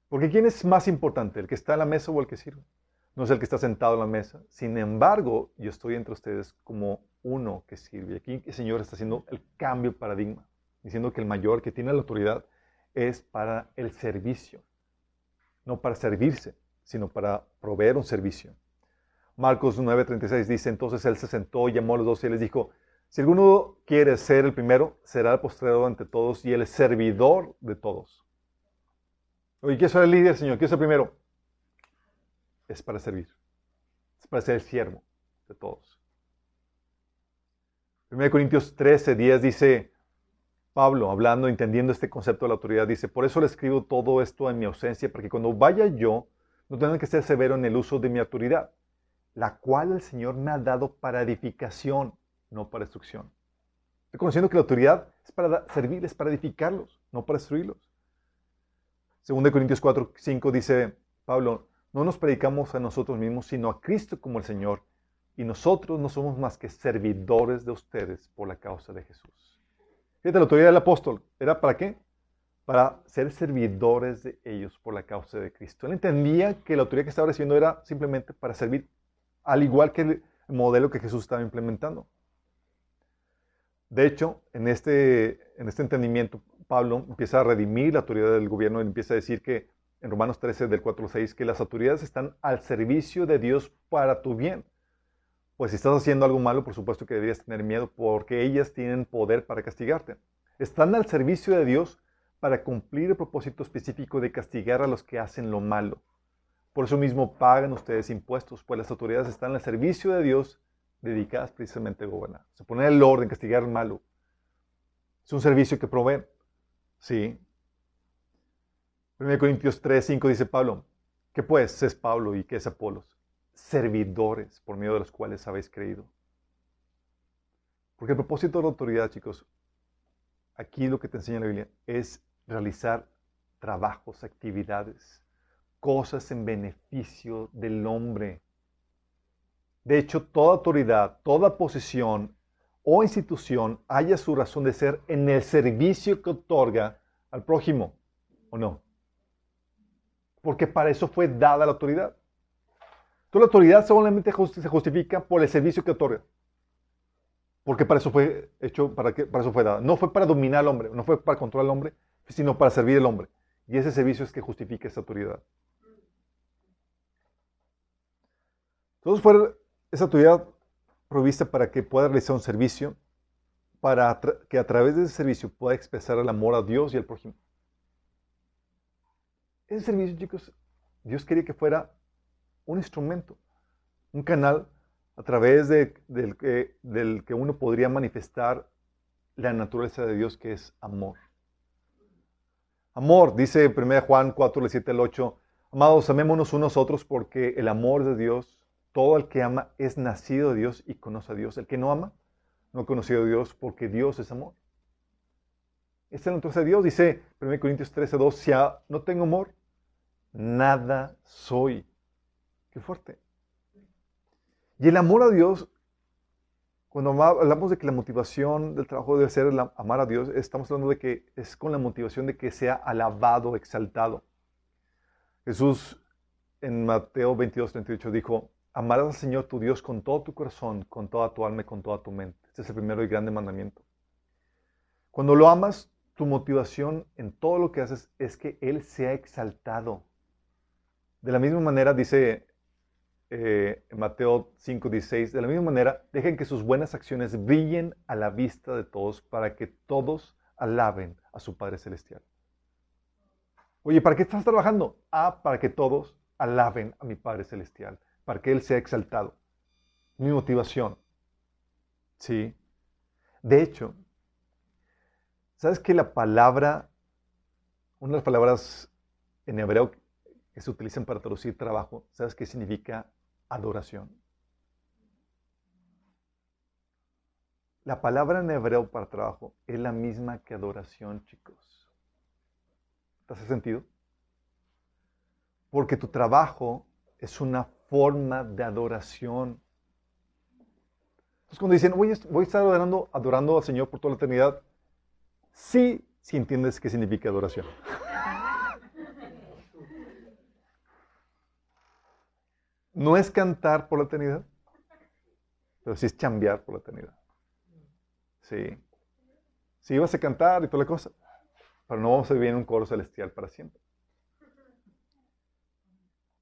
Porque ¿quién es más importante, el que está en la mesa o el que sirve? No es el que está sentado en la mesa. Sin embargo, yo estoy entre ustedes como uno que sirve. Aquí el Señor está haciendo el cambio de paradigma, diciendo que el mayor que tiene la autoridad es para el servicio, no para servirse, sino para proveer un servicio. Marcos 9:36 dice, entonces él se sentó, llamó a los dos y les dijo, si alguno quiere ser el primero, será el postrero ante todos y el servidor de todos. Oye, ¿quién es el líder, Señor? ¿Quién es el primero? Es para servir. Es para ser el siervo de todos. 1 Corintios 13, 10 dice, Pablo, hablando, entendiendo este concepto de la autoridad, dice, por eso le escribo todo esto en mi ausencia, para que cuando vaya yo, no tenga que ser severo en el uso de mi autoridad, la cual el Señor me ha dado para edificación, no para destrucción. Reconociendo que la autoridad es para servirles, para edificarlos, no para destruirlos. 2 Corintios 4, 5 dice Pablo, no nos predicamos a nosotros mismos, sino a Cristo como el Señor y nosotros no somos más que servidores de ustedes por la causa de Jesús. Fíjate, la autoridad del apóstol, ¿era para qué? Para ser servidores de ellos por la causa de Cristo. Él entendía que la autoridad que estaba recibiendo era simplemente para servir, al igual que el modelo que Jesús estaba implementando. De hecho, en este, en este entendimiento, Pablo empieza a redimir la autoridad del gobierno y empieza a decir que en Romanos 13, del 4 al 6, que las autoridades están al servicio de Dios para tu bien. Pues si estás haciendo algo malo, por supuesto que deberías tener miedo porque ellas tienen poder para castigarte. Están al servicio de Dios para cumplir el propósito específico de castigar a los que hacen lo malo. Por eso mismo pagan ustedes impuestos, pues las autoridades están al servicio de Dios dedicadas precisamente a gobernar. Se pone el orden, castigar al malo. Es un servicio que proveen. Sí. 1 Corintios 3, 5 dice Pablo, ¿qué pues es Pablo y qué es Apolos? servidores por medio de los cuales habéis creído. Porque el propósito de la autoridad, chicos, aquí lo que te enseña la Biblia es realizar trabajos, actividades, cosas en beneficio del hombre. De hecho, toda autoridad, toda posición o institución haya su razón de ser en el servicio que otorga al prójimo, ¿o no? Porque para eso fue dada la autoridad. Toda la autoridad solamente se justifica por el servicio que otorga. Porque para eso fue hecho, para, qué, para eso fue dada. No fue para dominar al hombre, no fue para controlar al hombre, sino para servir al hombre. Y ese servicio es que justifica esa autoridad. Entonces fue esa autoridad provista para que pueda realizar un servicio, para que a través de ese servicio pueda expresar el amor a Dios y al prójimo. Ese servicio, chicos, Dios quería que fuera un instrumento, un canal a través de, del, que, del que uno podría manifestar la naturaleza de Dios que es amor. Amor, dice 1 Juan 4, 7 al 8, amados, amémonos unos a otros porque el amor de Dios, todo el que ama es nacido de Dios y conoce a Dios. El que no ama, no ha conocido a Dios porque Dios es amor. Esta es la naturaleza de Dios, dice 1 Corintios 13, 2, si no tengo amor, nada soy fuerte. Y el amor a Dios, cuando hablamos de que la motivación del trabajo debe ser amar a Dios, estamos hablando de que es con la motivación de que sea alabado, exaltado. Jesús en Mateo 22, 38 dijo, amarás al Señor tu Dios con todo tu corazón, con toda tu alma y con toda tu mente. Este es el primero y grande mandamiento. Cuando lo amas, tu motivación en todo lo que haces es que Él sea exaltado. De la misma manera dice eh, Mateo 5:16, de la misma manera, dejen que sus buenas acciones brillen a la vista de todos para que todos alaben a su Padre Celestial. Oye, ¿para qué estás trabajando? Ah, para que todos alaben a mi Padre Celestial, para que Él sea exaltado. Mi motivación. ¿Sí? De hecho, ¿sabes que la palabra, una de las palabras en hebreo que se utilizan para traducir trabajo, ¿sabes qué significa adoración? La palabra en hebreo para trabajo es la misma que adoración, chicos. ¿Te hace sentido? Porque tu trabajo es una forma de adoración. Entonces cuando dicen, voy a, estar adorando, adorando al Señor por toda la eternidad, sí, si entiendes qué significa adoración. No es cantar por la eternidad, pero sí es chambear por la eternidad. Sí. Sí, vas a cantar y toda la cosa, pero no vamos a vivir en un coro celestial para siempre.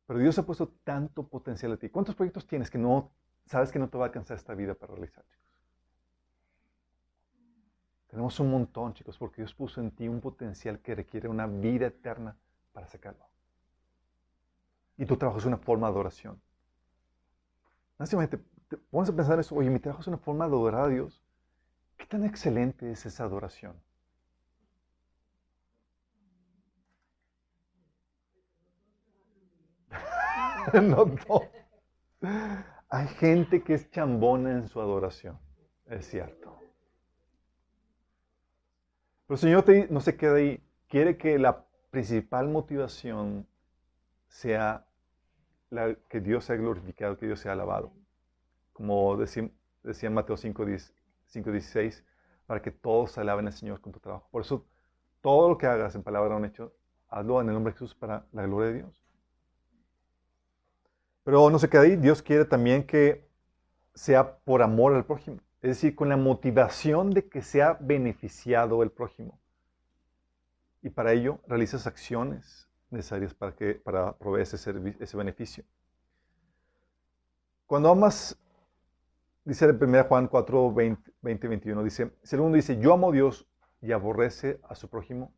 Pero Dios ha puesto tanto potencial a ti. ¿Cuántos proyectos tienes que no sabes que no te va a alcanzar esta vida para realizar, chicos? Tenemos un montón, chicos, porque Dios puso en ti un potencial que requiere una vida eterna para sacarlo. Y tu trabajo es una forma de adoración. Básicamente, te, pones a pensar en eso, oye, mi trabajo es una forma de adorar a Dios. ¿Qué tan excelente es esa adoración? [laughs] no, no. Hay gente que es chambona en su adoración, es cierto. Pero el Señor no se queda ahí. Quiere que la principal motivación sea que Dios sea glorificado, que Dios sea alabado. Como decía, decía Mateo 5.16, para que todos alaben al Señor con tu trabajo. Por eso, todo lo que hagas en palabra o en hecho, hazlo en el nombre de Jesús para la gloria de Dios. Pero no se queda ahí, Dios quiere también que sea por amor al prójimo, es decir, con la motivación de que sea beneficiado el prójimo. Y para ello realizas acciones necesarias para, que, para proveer ese, ese beneficio. Cuando amas, dice en 1 Juan 4, 20, 21, dice, si alguno dice, yo amo a Dios y aborrece a su prójimo,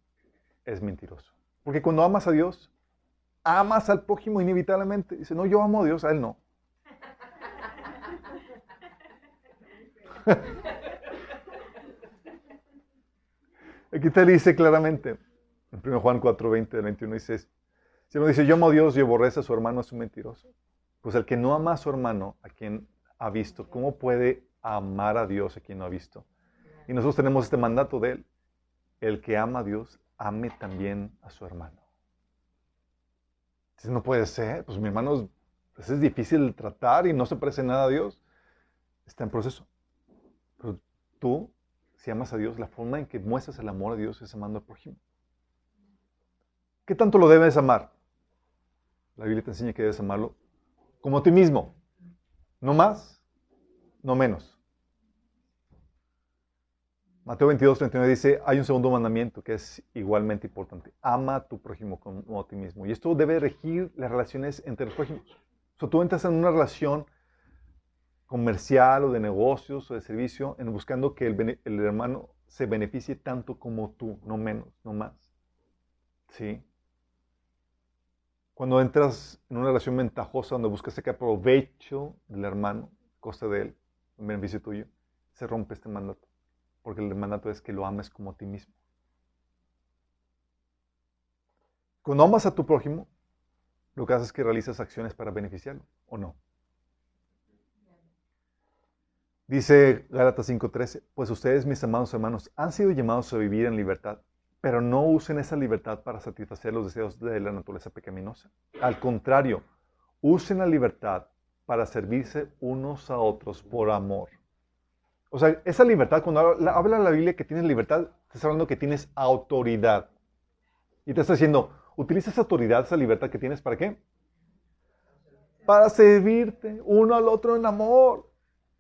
es mentiroso. Porque cuando amas a Dios, amas al prójimo inevitablemente. Dice, no, yo amo a Dios, a Él no. [laughs] Aquí te dice claramente, en 1 Juan 4, 20, 21, dice, si uno dice, yo amo a Dios y aborrece a su hermano, es un mentiroso. Pues el que no ama a su hermano, a quien ha visto, ¿cómo puede amar a Dios a quien no ha visto? Y nosotros tenemos este mandato de Él. El que ama a Dios, ame también a su hermano. Dices, no puede ser, pues mi hermano pues, es difícil tratar y no se parece nada a Dios. Está en proceso. Pero tú, si amas a Dios, la forma en que muestras el amor a Dios es amando al prójimo. ¿Qué tanto lo debes amar? La Biblia te enseña que debes amarlo como a ti mismo. No más, no menos. Mateo 22, 39 dice, hay un segundo mandamiento que es igualmente importante. Ama a tu prójimo como a ti mismo. Y esto debe regir las relaciones entre los prójimos. O sea, tú entras en una relación comercial o de negocios o de servicio en buscando que el, el hermano se beneficie tanto como tú, no menos, no más. ¿Sí? Cuando entras en una relación ventajosa donde buscas sacar provecho del hermano, costa de él, en beneficio tuyo, se rompe este mandato porque el mandato es que lo ames como a ti mismo. Cuando amas a tu prójimo, lo que haces es que realizas acciones para beneficiarlo, ¿o no? Dice Gálatas 5:13, pues ustedes, mis amados hermanos, han sido llamados a vivir en libertad, pero no usen esa libertad para satisfacer los deseos de la naturaleza pecaminosa. Al contrario, usen la libertad para servirse unos a otros por amor. O sea, esa libertad, cuando habla la Biblia que tienes libertad, te está hablando que tienes autoridad. Y te está diciendo, utiliza esa autoridad, esa libertad que tienes, ¿para qué? Para servirte uno al otro en amor.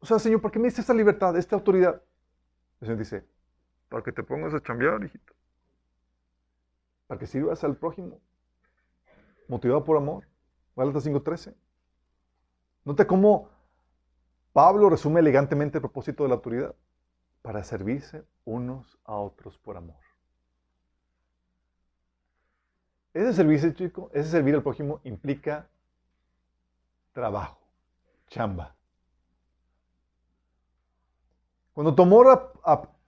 O sea, Señor, ¿por qué me diste esta libertad, esta autoridad? El Señor dice, para que te pongas a chambear, hijito. Para que sirvas al prójimo. Motivado por amor. Gálatas 5.13. Nota cómo Pablo resume elegantemente el propósito de la autoridad, para servirse unos a otros por amor. Ese servicio, chico, ese servir al prójimo implica trabajo. chamba. Cuando tu amor,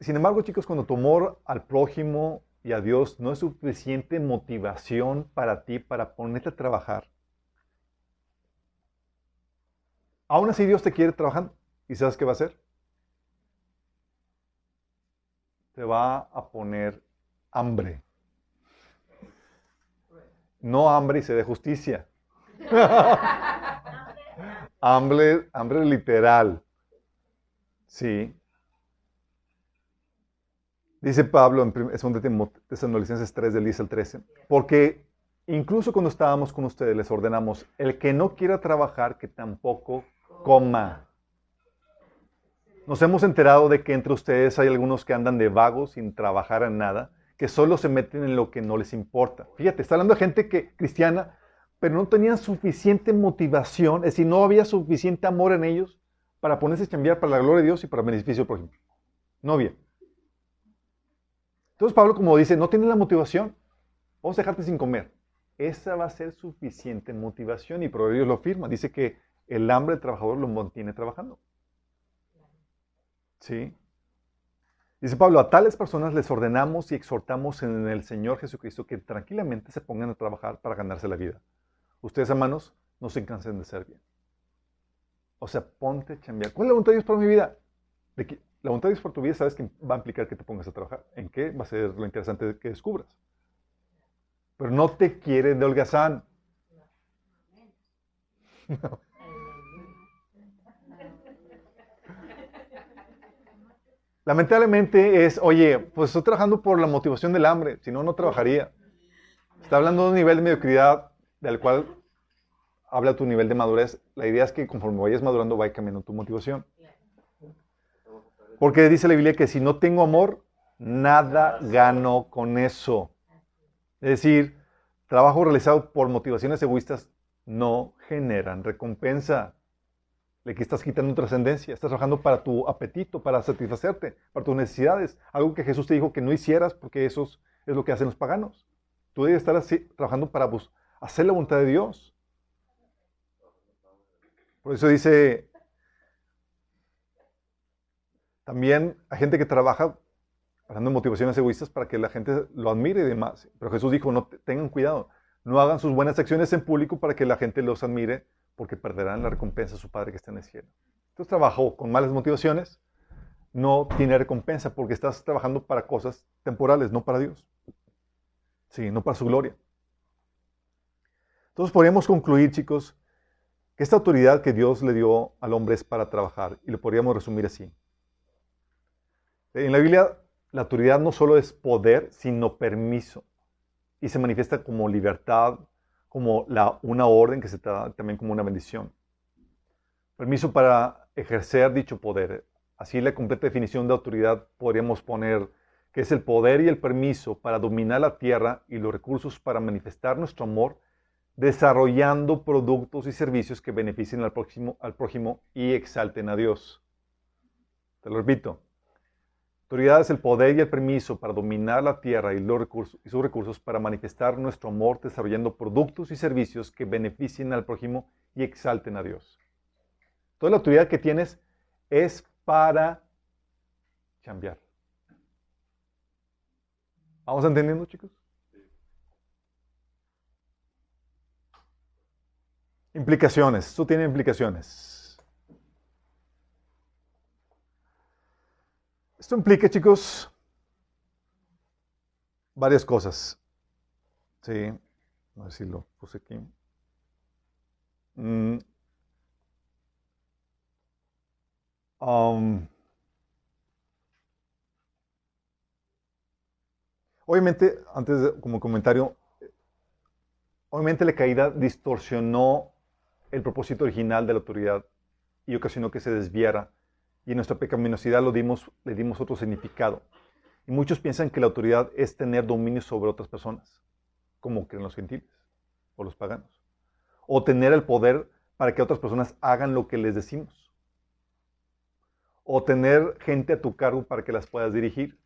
sin embargo, chicos, cuando tu amor al prójimo y a Dios no es suficiente motivación para ti para ponerte a trabajar, aún así Dios te quiere trabajando. ¿Y sabes qué va a hacer? Te va a poner hambre. No hambre y se de justicia. [laughs] hambre, hambre literal. Sí. Dice Pablo en 2 Tesalonicenses 3, del 10 al 13. Porque incluso cuando estábamos con ustedes les ordenamos, el que no quiera trabajar, que tampoco coma. Nos hemos enterado de que entre ustedes hay algunos que andan de vagos sin trabajar en nada, que solo se meten en lo que no les importa. Fíjate, está hablando de gente que, cristiana, pero no tenían suficiente motivación, es decir, no había suficiente amor en ellos para ponerse a cambiar para la gloria de Dios y para el beneficio del prójimo. No había. Entonces Pablo, como dice, no tiene la motivación, vamos a dejarte sin comer. Esa va a ser suficiente motivación y Proverbios lo afirma. Dice que el hambre del trabajador lo mantiene trabajando. ¿Sí? Dice Pablo, a tales personas les ordenamos y exhortamos en el Señor Jesucristo que tranquilamente se pongan a trabajar para ganarse la vida. Ustedes, hermanos, no se cansen de ser bien. O sea, ponte a chambear. ¿Cuál es la voluntad de Dios para mi vida? La voluntad de Dios para tu vida, sabes que va a implicar que te pongas a trabajar. ¿En qué? Va a ser lo interesante que descubras. Pero no te quiere de holgazán. No. [laughs] Lamentablemente es, oye, pues estoy trabajando por la motivación del hambre, si no, no trabajaría. Está hablando de un nivel de mediocridad del cual habla tu nivel de madurez. La idea es que conforme vayas madurando, vaya cambiando tu motivación. Porque dice la Biblia que si no tengo amor, nada gano con eso. Es decir, trabajo realizado por motivaciones egoístas no generan recompensa. Le que estás quitando trascendencia, estás trabajando para tu apetito, para satisfacerte, para tus necesidades. Algo que Jesús te dijo que no hicieras porque eso es lo que hacen los paganos. Tú debes estar así, trabajando para hacer la voluntad de Dios. Por eso dice, también hay gente que trabaja hablando de motivaciones egoístas para que la gente lo admire y demás. Pero Jesús dijo, no tengan cuidado, no hagan sus buenas acciones en público para que la gente los admire porque perderán la recompensa de su Padre que está en el cielo. Entonces trabajo con malas motivaciones, no tiene recompensa porque estás trabajando para cosas temporales, no para Dios. Sí, no para su gloria. Entonces podríamos concluir, chicos, que esta autoridad que Dios le dio al hombre es para trabajar y lo podríamos resumir así. En la Biblia, la autoridad no solo es poder, sino permiso y se manifiesta como libertad, como una orden que se da también como una bendición. Permiso para ejercer dicho poder. Así la completa definición de autoridad podríamos poner que es el poder y el permiso para dominar la tierra y los recursos para manifestar nuestro amor, desarrollando productos y servicios que beneficien al próximo al prójimo y exalten a Dios. Te lo repito, Autoridad es el poder y el permiso para dominar la tierra y, los recursos, y sus recursos para manifestar nuestro amor desarrollando productos y servicios que beneficien al prójimo y exalten a Dios. Toda la autoridad que tienes es para cambiar. ¿Vamos entendiendo, chicos? Implicaciones. Esto tiene implicaciones. Esto implica, chicos, varias cosas. Sí, a ver si lo puse aquí. Mm. Um. obviamente, antes de, como comentario, obviamente la caída distorsionó el propósito original de la autoridad y ocasionó que se desviara y nuestra pecaminosidad le dimos otro significado. Y muchos piensan que la autoridad es tener dominio sobre otras personas, como creen los gentiles o los paganos. O tener el poder para que otras personas hagan lo que les decimos. O tener gente a tu cargo para que las puedas dirigir.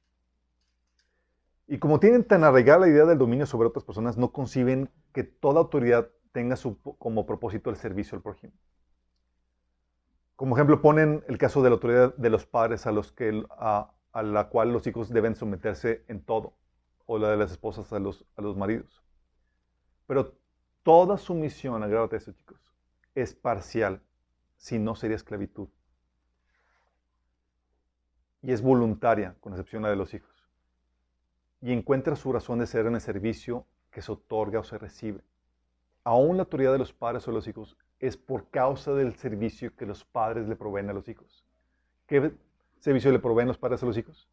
Y como tienen tan arraigada la idea del dominio sobre otras personas, no conciben que toda autoridad tenga como propósito el servicio al prójimo. Como ejemplo ponen el caso de la autoridad de los padres a, los que, a, la cual los hijos deben someterse en todo, o la de las esposas a los, a los maridos. Pero toda sumisión, agrávate eso chicos, es parcial, si no sería esclavitud. Y es voluntaria, con excepción de la de los hijos. Y encuentra su razón de ser en el servicio que se otorga o se recibe. Aún la autoridad de los padres o de los hijos es por causa del servicio que los padres le proveen a los hijos. ¿Qué servicio le proveen los padres a los hijos?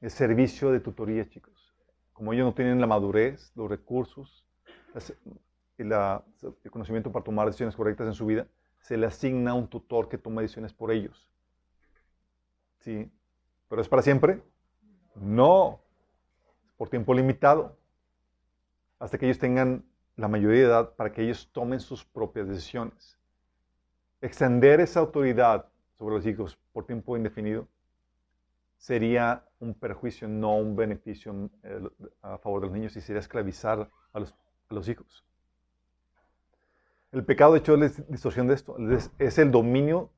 El servicio de tutoría, chicos. Como ellos no tienen la madurez, los recursos, el conocimiento para tomar decisiones correctas en su vida, se le asigna un tutor que toma decisiones por ellos. ¿Sí? ¿Pero es para siempre? No. Por tiempo limitado. Hasta que ellos tengan la mayoría de edad para que ellos tomen sus propias decisiones. Extender esa autoridad sobre los hijos por tiempo indefinido sería un perjuicio, no un beneficio eh, a favor de los niños y sería esclavizar a los, hijos. El pecado, de hecho, es la distorsión de esto. Es, el dominio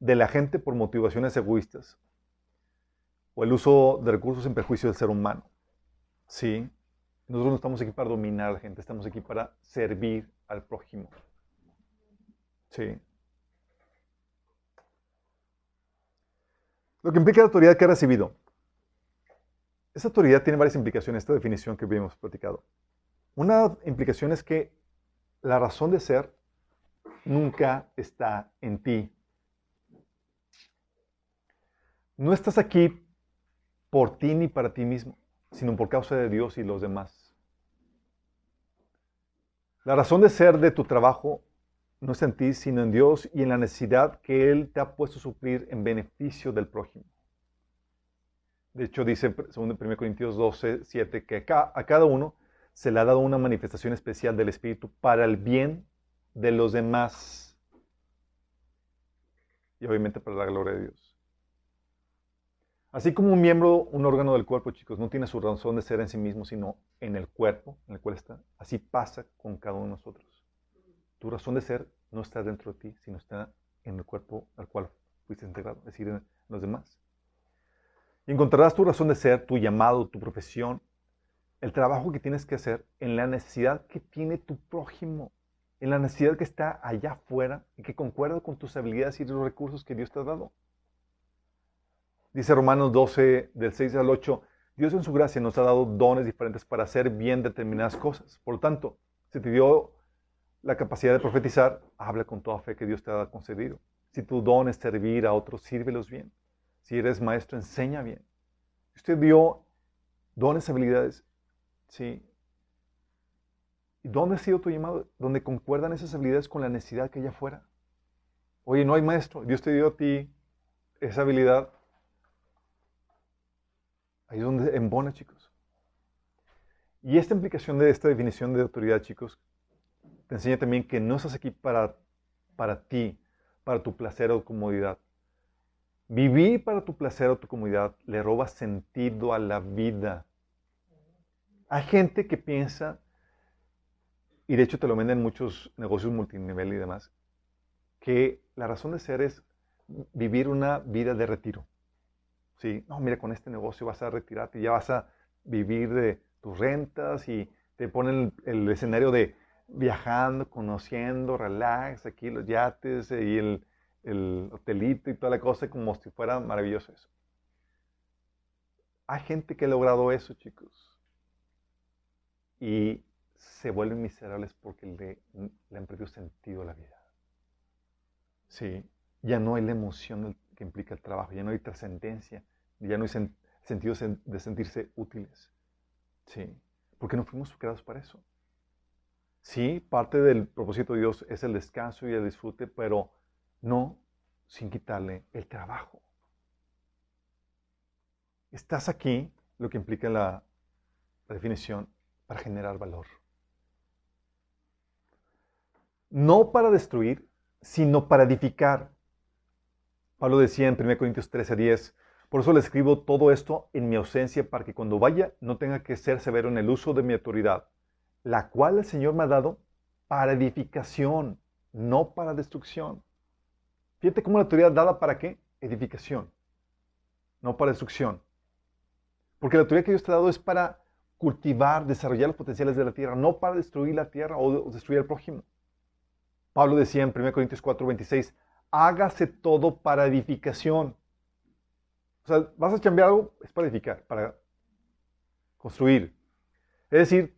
de la gente por motivaciones egoístas o el uso de recursos en perjuicio del ser humano. Sí, nosotros no estamos aquí para dominar a la gente, estamos aquí para servir al prójimo. Sí. Lo que implica la autoridad que ha recibido. Esa autoridad tiene varias implicaciones, esta definición que habíamos platicado. Una implicación es que la razón de ser nunca está en ti. No estás aquí por ti ni para ti mismo sino por causa de Dios y los demás. La razón de ser de tu trabajo no es en ti, sino en Dios y en la necesidad que Él te ha puesto a suplir en beneficio del prójimo. De hecho, dice, según 1 Corintios 12, 7, que a cada uno se le ha dado una manifestación especial del Espíritu para el bien de los demás. Y obviamente para la gloria de Dios. Así como un miembro, un órgano del cuerpo, chicos, no tiene su razón de ser en sí mismo, sino en el cuerpo en el cual está, así pasa con cada uno de nosotros. Tu razón de ser no está dentro de ti, sino está en el cuerpo al cual fuiste integrado, es decir, en los demás. Y encontrarás tu razón de ser, tu llamado, tu profesión, el trabajo que tienes que hacer en la necesidad que tiene tu prójimo, en la necesidad que está allá afuera y que concuerda con tus habilidades y los recursos que Dios te ha dado. Dice Romanos 12, del 6 al 8, Dios en su gracia nos ha dado dones diferentes para hacer bien determinadas cosas. Por lo tanto, si te dio la capacidad de profetizar, habla con toda fe que Dios te ha concedido. Si tu don es servir a otros, sírvelos bien. Si eres maestro, enseña bien. Si usted dio dones, habilidades, sí. ¿Y dónde ha sido tu llamado? Donde concuerdan esas habilidades con la necesidad que ella fuera. Oye, no hay maestro. Dios te dio a ti esa habilidad Ahí es donde embona, chicos. Y esta implicación de esta definición de autoridad, chicos, te enseña también que no estás aquí para, para ti, para tu placer o comodidad. Vivir para tu placer o tu comodidad le roba sentido a la vida. Hay gente que piensa, y de hecho te lo venden muchos negocios multinivel y demás, que la razón de ser es vivir una vida de retiro. ¿Sí? No, mira, con este negocio vas a retirarte y ya vas a vivir de tus rentas y te ponen el, escenario de viajando, conociendo, relax, aquí los yates y el, el hotelito y toda la cosa como si fuera maravilloso eso. Hay gente que ha logrado eso, chicos. Y se vuelven miserables porque le, le han perdido sentido la vida. Sí, ya no hay la emoción que implica el trabajo, ya no hay trascendencia, ya no hay sentido de sentirse útiles. Sí, porque no fuimos creados para eso. Sí, parte del propósito de Dios es el descanso y el disfrute, pero no sin quitarle el trabajo. Estás aquí, lo que implica la, la definición, para generar valor. No para destruir, sino para edificar. Pablo decía en 1 Corintios 13, 10, por eso le escribo todo esto en mi ausencia para que cuando vaya no tenga que ser severo en el uso de mi autoridad, la cual el Señor me ha dado para edificación, no para destrucción. Fíjate cómo la autoridad dada para qué? Edificación, no para destrucción. Porque la autoridad que Dios te ha dado es para cultivar, desarrollar los potenciales de la tierra, no para destruir la tierra o destruir al prójimo. Pablo decía en 1 Corintios 4, 26, hágase todo para edificación. O sea, vas a cambiar algo, es para edificar, para construir. Es decir,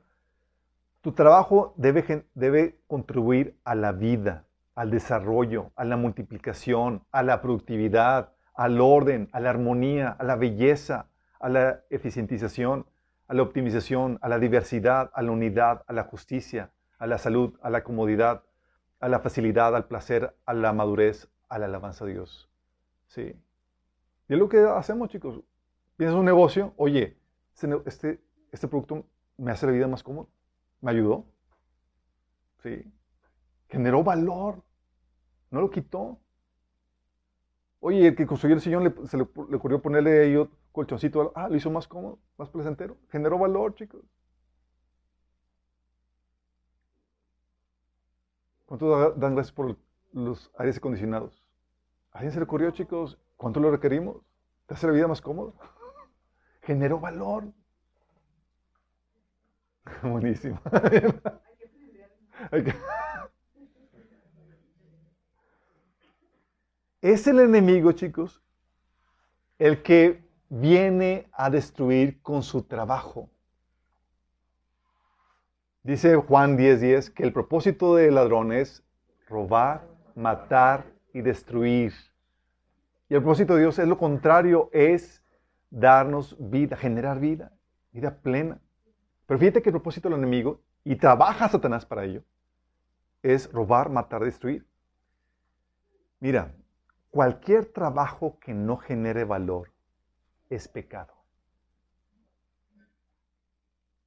tu trabajo debe, debe contribuir a la vida, al desarrollo, a la multiplicación, a la productividad, al orden, a la armonía, a la belleza, a la eficientización, a la optimización, a la diversidad, a la unidad, a la justicia, a la salud, a la comodidad, a la facilidad, al placer, a la madurez, a la alabanza a Dios. Sí. Y es lo que hacemos, chicos. Piensas un negocio, oye, este, este, este producto me hace la vida más cómoda, me ayudó. Sí. Generó valor, no lo quitó. Oye, el que construyó el sillón le, se le, ocurrió ponerle ahí colchoncito, ah, lo hizo más cómodo, más placentero. Generó valor, chicos. ¿Cuántos dan gracias por los aires acondicionados? ¿A alguien se le ocurrió, chicos? ¿Cuánto lo requerimos? ¿Te hace la vida más cómoda? [laughs] Generó valor. [laughs] Buenísimo. [laughs] Es el enemigo, chicos, el que viene a destruir con su trabajo. Dice Juan 10:10 que el propósito del ladrón es robar, matar y destruir. Y el propósito de Dios es lo contrario, es darnos vida, generar vida, vida plena. Pero fíjate que el propósito del enemigo, y trabaja Satanás para ello, es robar, matar, destruir. Mira, cualquier trabajo que no genere valor es pecado.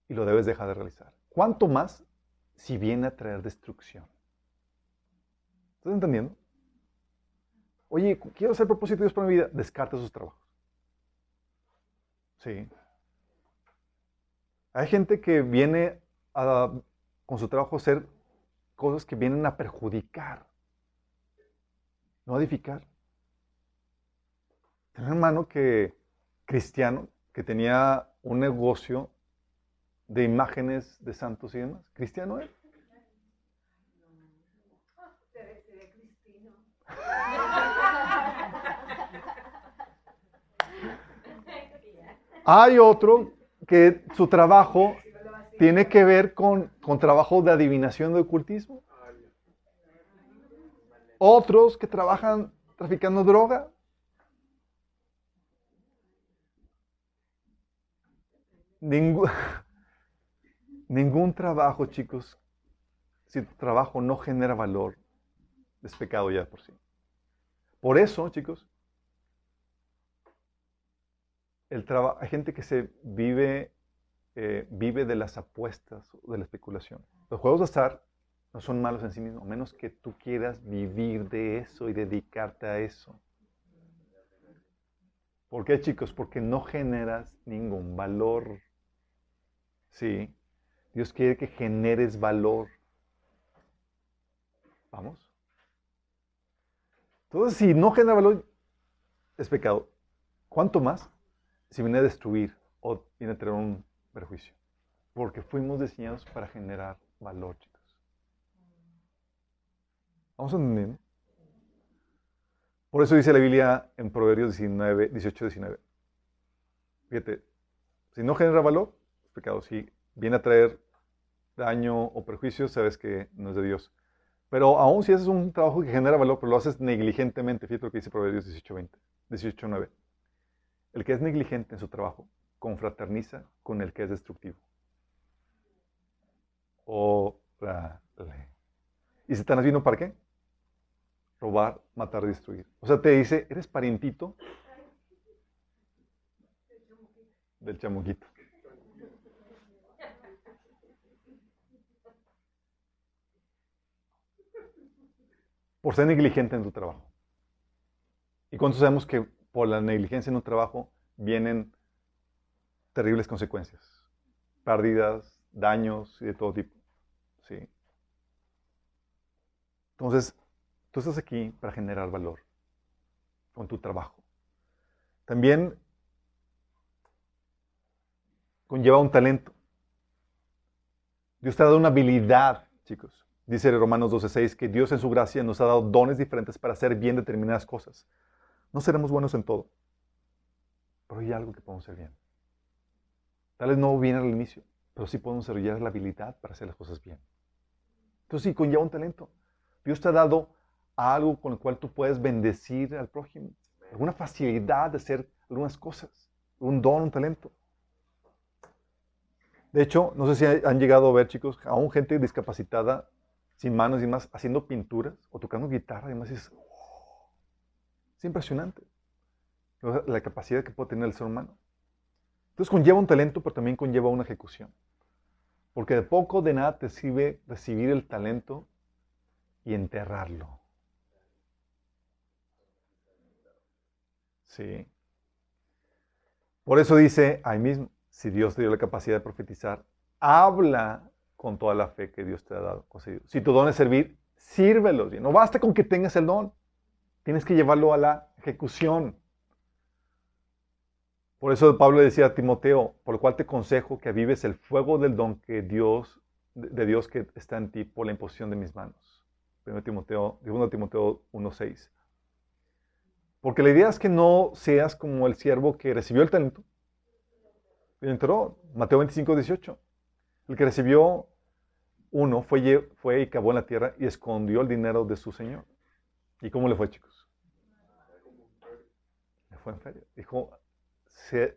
Y lo debes dejar de realizar. ¿Cuánto más si viene a traer destrucción? ¿Estás entendiendo? Oye, quiero hacer propósito de Dios para mi vida. Descarta sus trabajos. Sí. Hay gente que viene con su trabajo a hacer cosas que vienen a perjudicar, no a edificar. Tenía un hermano que, cristiano, que tenía un negocio de imágenes de santos y demás. ¿Cristiano él? Hay otro que su trabajo tiene que ver con, con trabajo de adivinación de ocultismo. Otros que trabajan traficando droga. Ningún, [laughs] Ningún trabajo, chicos, si tu trabajo no genera valor, es pecado ya por sí. Por eso, chicos, el hay gente que se vive, eh, vive de las apuestas, de la especulación. Los juegos de azar no son malos en sí mismos, a menos que tú quieras vivir de eso y dedicarte a eso. ¿Por qué, chicos? Porque no generas ningún valor. Sí. Dios quiere que generes valor. Vamos. Entonces, si no genera valor, es pecado. ¿Cuánto más si viene a destruir o viene a tener un perjuicio? Porque fuimos diseñados para generar valor, chicos. ¿Vamos entendiendo? Por eso dice la Biblia en Proverbios 19, 18, 19. Fíjate, si no genera valor, es pecado. Si viene a traer daño o perjuicio, sabes que no es de Dios. Pero aún si haces un trabajo que genera valor, pero lo haces negligentemente, fíjate lo que dice Proverbios 18.20, 18.9. El que es negligente en su trabajo confraterniza con el que es destructivo. O la, ¿Y Satanás vino para qué? Robar, matar, destruir. O sea, te dice, eres parientito del chamuquito. Por ser negligente en tu trabajo. ¿Y cuántos sabemos que por la negligencia en un trabajo vienen terribles consecuencias? Pérdidas, daños y de todo tipo. ¿Sí? Entonces, tú estás aquí para generar valor. con tu trabajo. También conlleva un talento. Dios te ha dado una habilidad, chicos. Dice Romanos 12:6 que Dios en su gracia nos ha dado dones diferentes para hacer bien determinadas cosas. No seremos buenos en todo, pero hay algo que podemos hacer bien. Tal vez no bien al inicio, pero sí podemos desarrollar la habilidad para hacer las cosas bien. Entonces sí, conlleva un talento. Dios te ha dado algo con el cual tú puedes bendecir al prójimo. Alguna facilidad de hacer algunas cosas. Un don, un talento. De hecho, no sé si han llegado a ver, chicos, aún gente discapacitada, sin manos y más, haciendo pinturas o tocando guitarra y demás. Es, es impresionante la capacidad que puede tener el ser humano. Entonces conlleva un talento, pero también conlleva una ejecución. Porque de poco de nada te sirve recibir el talento y enterrarlo. Sí. Por eso dice ahí mismo, si Dios te dio la capacidad de profetizar, habla con toda la fe que Dios te ha dado. Si tu don es servir, sírvelo. No basta con que tengas el don. Tienes que llevarlo a la ejecución. Por eso Pablo decía a Timoteo, por lo cual te consejo que avives el fuego del don que Dios, de Dios que está en ti por la imposición de mis manos. 1 Timoteo, 2 Timoteo 1.6. Porque la idea es que no seas como el siervo que recibió el talento entró. Mateo 25, 18. El que recibió uno fue, fue y cavó en la tierra y escondió el dinero de su señor. ¿Y cómo le fue, chicos? Le fue en feria. Dijo,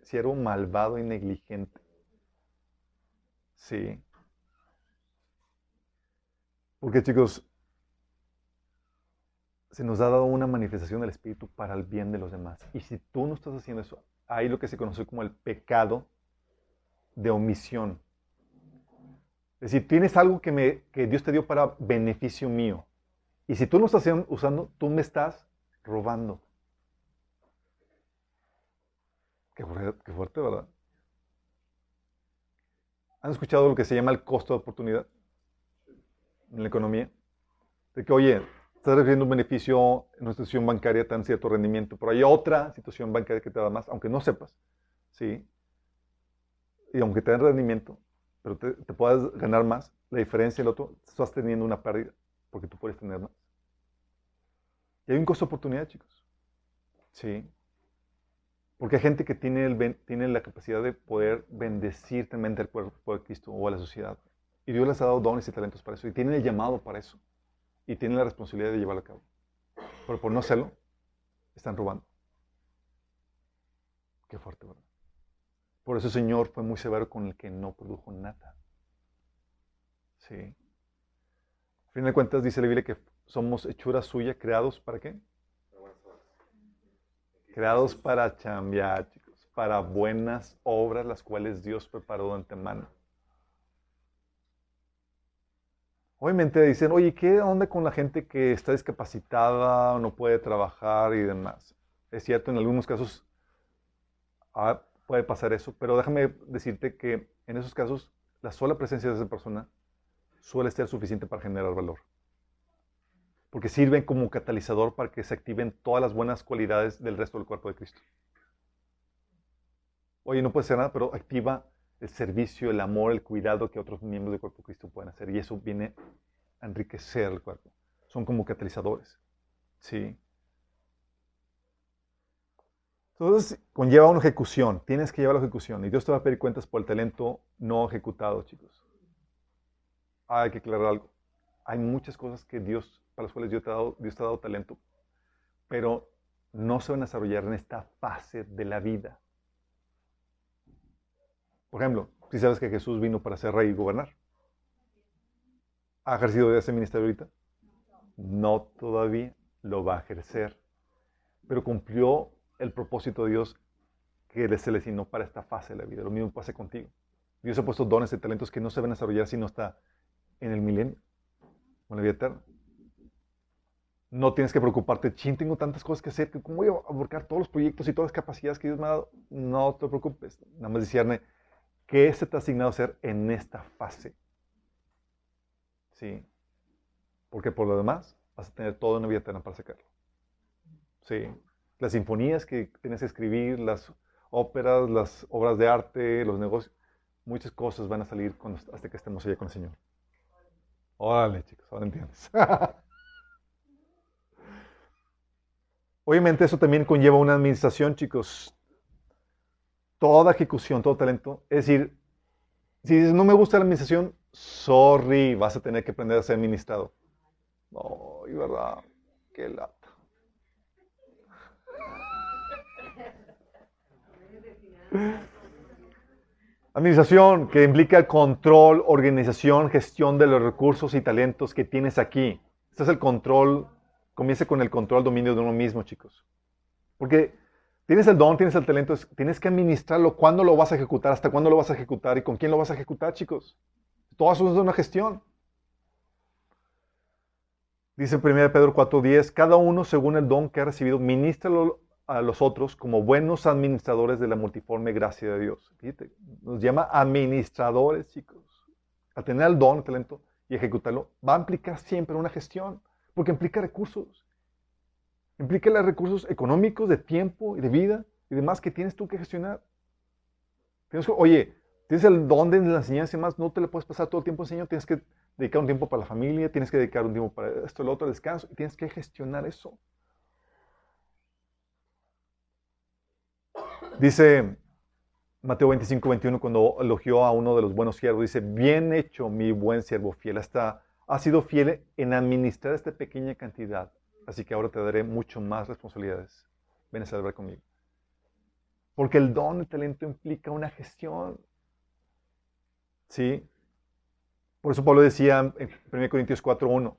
siervo malvado y negligente. Sí. Porque, chicos, se nos ha dado una manifestación del Espíritu para el bien de los demás. Y si tú no estás haciendo eso, hay lo que se conoce como el pecado de omisión. Es decir, tienes algo que, Dios te dio para beneficio mío. Y si tú no estás usando, tú me estás robando. Qué fuerte, ¿verdad? ¿Han escuchado lo que se llama el costo de oportunidad en la economía? De que, oye, estás recibiendo un beneficio en una institución bancaria, tan cierto rendimiento, pero hay otra situación bancaria que te da más, aunque no sepas, ¿sí? Y aunque te den rendimiento, pero te, puedas ganar más, la diferencia del otro, estás teniendo una pérdida, porque tú puedes tener más. Y hay un costo de oportunidad, chicos. Sí. Porque hay gente que tiene, el, tiene la capacidad de poder bendecir también al cuerpo de Cristo o a la sociedad. Y Dios les ha dado dones y talentos para eso. Y tienen el llamado para eso y tienen la responsabilidad de llevarlo a cabo. Pero por no hacerlo, están robando. Qué fuerte, ¿verdad? Por eso el Señor fue muy severo con el que no produjo nada. Sí. A fin de cuentas, dice la Biblia que somos hechura suya, creados para qué? Creados para chambear, chicos, para buenas obras, las cuales Dios preparó de antemano. Obviamente dicen, oye, ¿qué onda con la gente que está discapacitada o no puede trabajar y demás? Es cierto, en algunos casos ah, puede pasar eso, pero déjame decirte que en esos casos la sola presencia de esa persona suele ser suficiente para generar valor. Porque sirven como catalizador para que se activen todas las buenas cualidades del resto del cuerpo de Cristo. Oye, no puede ser nada, pero activa el servicio, el amor, el cuidado que otros miembros del cuerpo de Cristo pueden hacer. Y eso viene a enriquecer el cuerpo. Son como catalizadores. ¿Sí? Entonces, conlleva una ejecución. Tienes que llevar la ejecución. Y Dios te va a pedir cuentas por el talento no ejecutado, chicos. hay que aclarar algo. Hay muchas cosas que Dios, para las cuales Dios te ha dado, talento, pero no se van a desarrollar en esta fase de la vida. Por ejemplo, si sabes que Jesús vino para ser rey y gobernar. ¿Ha ejercido ese ministerio ahorita? No todavía, lo va a ejercer. Pero cumplió el propósito de Dios que se le asignó para esta fase de la vida. Lo mismo pasa contigo. Dios ha puesto dones y talentos que no se van a desarrollar si no está en el milenio, en la vida eterna. No tienes que preocuparte, chin, tengo tantas cosas que hacer, que cómo voy a abarcar todos los proyectos y todas las capacidades que Dios me ha dado. No te preocupes, nada más discierne ¿Qué se te ha asignado hacer en esta fase? ¿Sí? Porque por lo demás vas a tener toda una vida eterna para sacarlo. ¿Sí? Las sinfonías que tienes que escribir, las óperas, las obras de arte, los negocios, muchas cosas van a salir hasta que estemos allá con el Señor. Órale, chicos, ahora entiendes. [laughs] Obviamente eso también conlleva una administración, chicos. Toda ejecución, todo talento. Es decir, si dices, no me gusta la administración, sorry, vas a tener que aprender a ser administrado. Ay, verdad, qué lata. Administración, que implica control, organización, gestión de los recursos y talentos que tienes aquí. Este es el control Comience con el control, dominio de uno mismo, chicos. Porque tienes el don, tienes el talento, tienes que administrarlo. ¿Cuándo lo vas a ejecutar? ¿Hasta cuándo lo vas a ejecutar? ¿Y con quién lo vas a ejecutar, chicos? Todo eso es una gestión. Dice en 1 Pedro 4:10, cada uno según el don que ha recibido, ministralo a los otros como buenos administradores de la multiforme gracia de Dios. Fíjate, nos llama administradores, chicos. A tener el don, el talento y ejecutarlo, va a implicar siempre una gestión. Porque implica recursos. Implica los recursos económicos, de tiempo y de vida y demás que tienes tú que gestionar. Oye, tienes el don de la enseñanza y más, no te le puedes pasar todo el tiempo enseñando, tienes que dedicar un tiempo para la familia, tienes que dedicar un tiempo para esto, lo otro, descanso, y tienes que gestionar eso. Dice Mateo 25, 21, cuando elogió a uno de los buenos siervos, dice, bien hecho mi buen siervo fiel, hasta has sido fiel en administrar esta pequeña cantidad, así que ahora te daré mucho más responsabilidades. Ven a celebrar conmigo. Porque el don, el talento implica una gestión. ¿Sí? Por eso Pablo decía en 1 Corintios 4.1,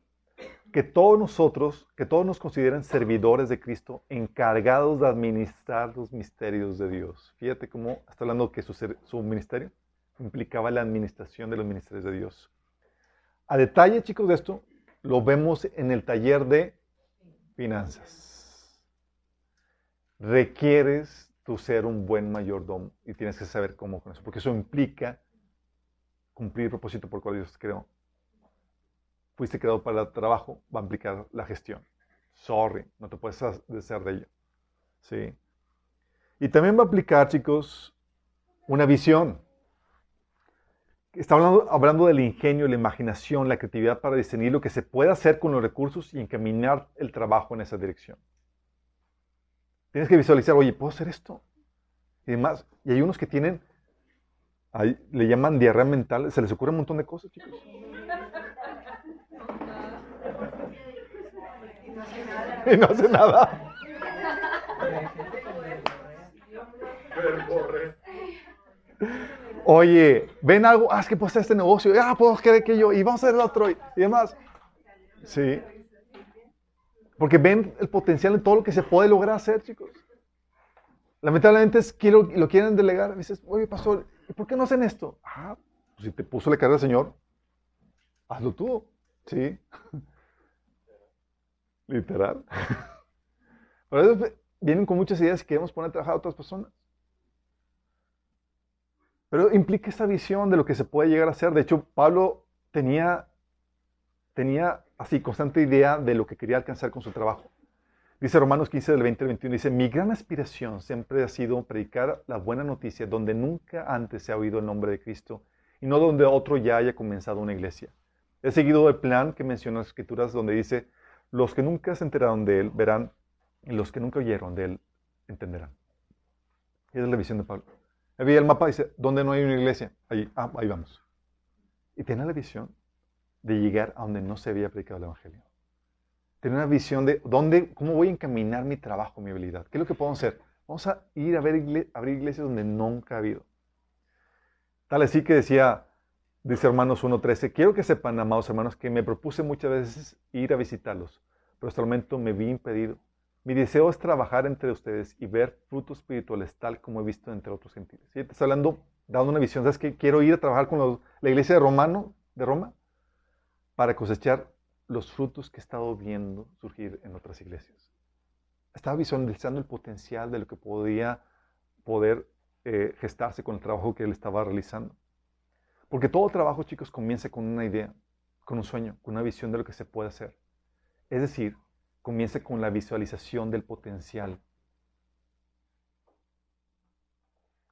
que todos nosotros, que todos nos consideren servidores de Cristo, encargados de administrar los misterios de Dios. Fíjate cómo está hablando que su, su ministerio implicaba la administración de los ministerios de Dios. A detalle, chicos, de esto lo vemos en el taller de finanzas. Requieres tu ser un buen mayordomo y tienes que saber cómo con eso, porque eso implica cumplir el propósito por el cual Dios creó. Fuiste creado para el trabajo, va a implicar la gestión. Sorry, no te puedes deshacer de ello. ¿Sí? Y también va a aplicar, chicos, una visión. Está hablando, hablando, del ingenio, la imaginación, la creatividad para discernir lo que se puede hacer con los recursos y encaminar el trabajo en esa dirección. Tienes que visualizar, oye, ¿puedo hacer esto? Y demás. Y hay unos que tienen, le llaman diarrea mental, se les ocurre un montón de cosas, chicos. Y no hace nada. Oye, ven algo, ah, es que puedo hacer este negocio, ah, puedo querer que yo, y vamos a hacer el otro, y, demás. Sí. Porque ven el potencial en todo lo que se puede lograr hacer, chicos. Lamentablemente es que lo, quieren delegar. dices, oye, pastor, ¿y por qué no hacen esto? Ah, pues si te puso la cara del Señor, hazlo tú. Sí. Literal. [laughs] Por eso vienen con muchas ideas y queremos poner a trabajar a otras personas. Pero implica esa visión de lo que se puede llegar a hacer. De hecho, Pablo tenía, tenía así constante idea de lo que quería alcanzar con su trabajo. Dice Romanos 15 del 20 al 21, dice, mi gran aspiración siempre ha sido predicar la buena noticia donde nunca antes se ha oído el nombre de Cristo y no donde otro ya haya comenzado una iglesia. He seguido el plan que menciona las escrituras donde dice, los que nunca se enteraron de él verán y los que nunca oyeron de él entenderán. Esa es la visión de Pablo. Veía el mapa y dice, ¿dónde no hay una iglesia? Ahí, ah, ahí vamos. Y tenía la visión de llegar a donde no se había predicado el Evangelio. Tenía una visión de dónde, cómo voy a encaminar mi trabajo, mi habilidad. ¿Qué es lo que podemos hacer? Vamos a ir a abrir iglesias donde nunca ha habido. Tal así que decía, dice Hermanos 1.13, quiero que sepan, amados hermanos, que me propuse muchas veces ir a visitarlos, pero hasta el momento me vi impedido mi deseo es trabajar entre ustedes y ver frutos espirituales tal como he visto entre otros gentiles. ¿Sí? Está hablando, dando una visión. ¿Sabes que Quiero ir a trabajar con la iglesia de, Romano, de Roma para cosechar los frutos que he estado viendo surgir en otras iglesias. Estaba visualizando el potencial de lo que podía poder eh, gestarse con el trabajo que él estaba realizando. Porque todo trabajo, chicos, comienza con una idea, con un sueño, con una visión de lo que se puede hacer. Es decir, comienza con la visualización del potencial.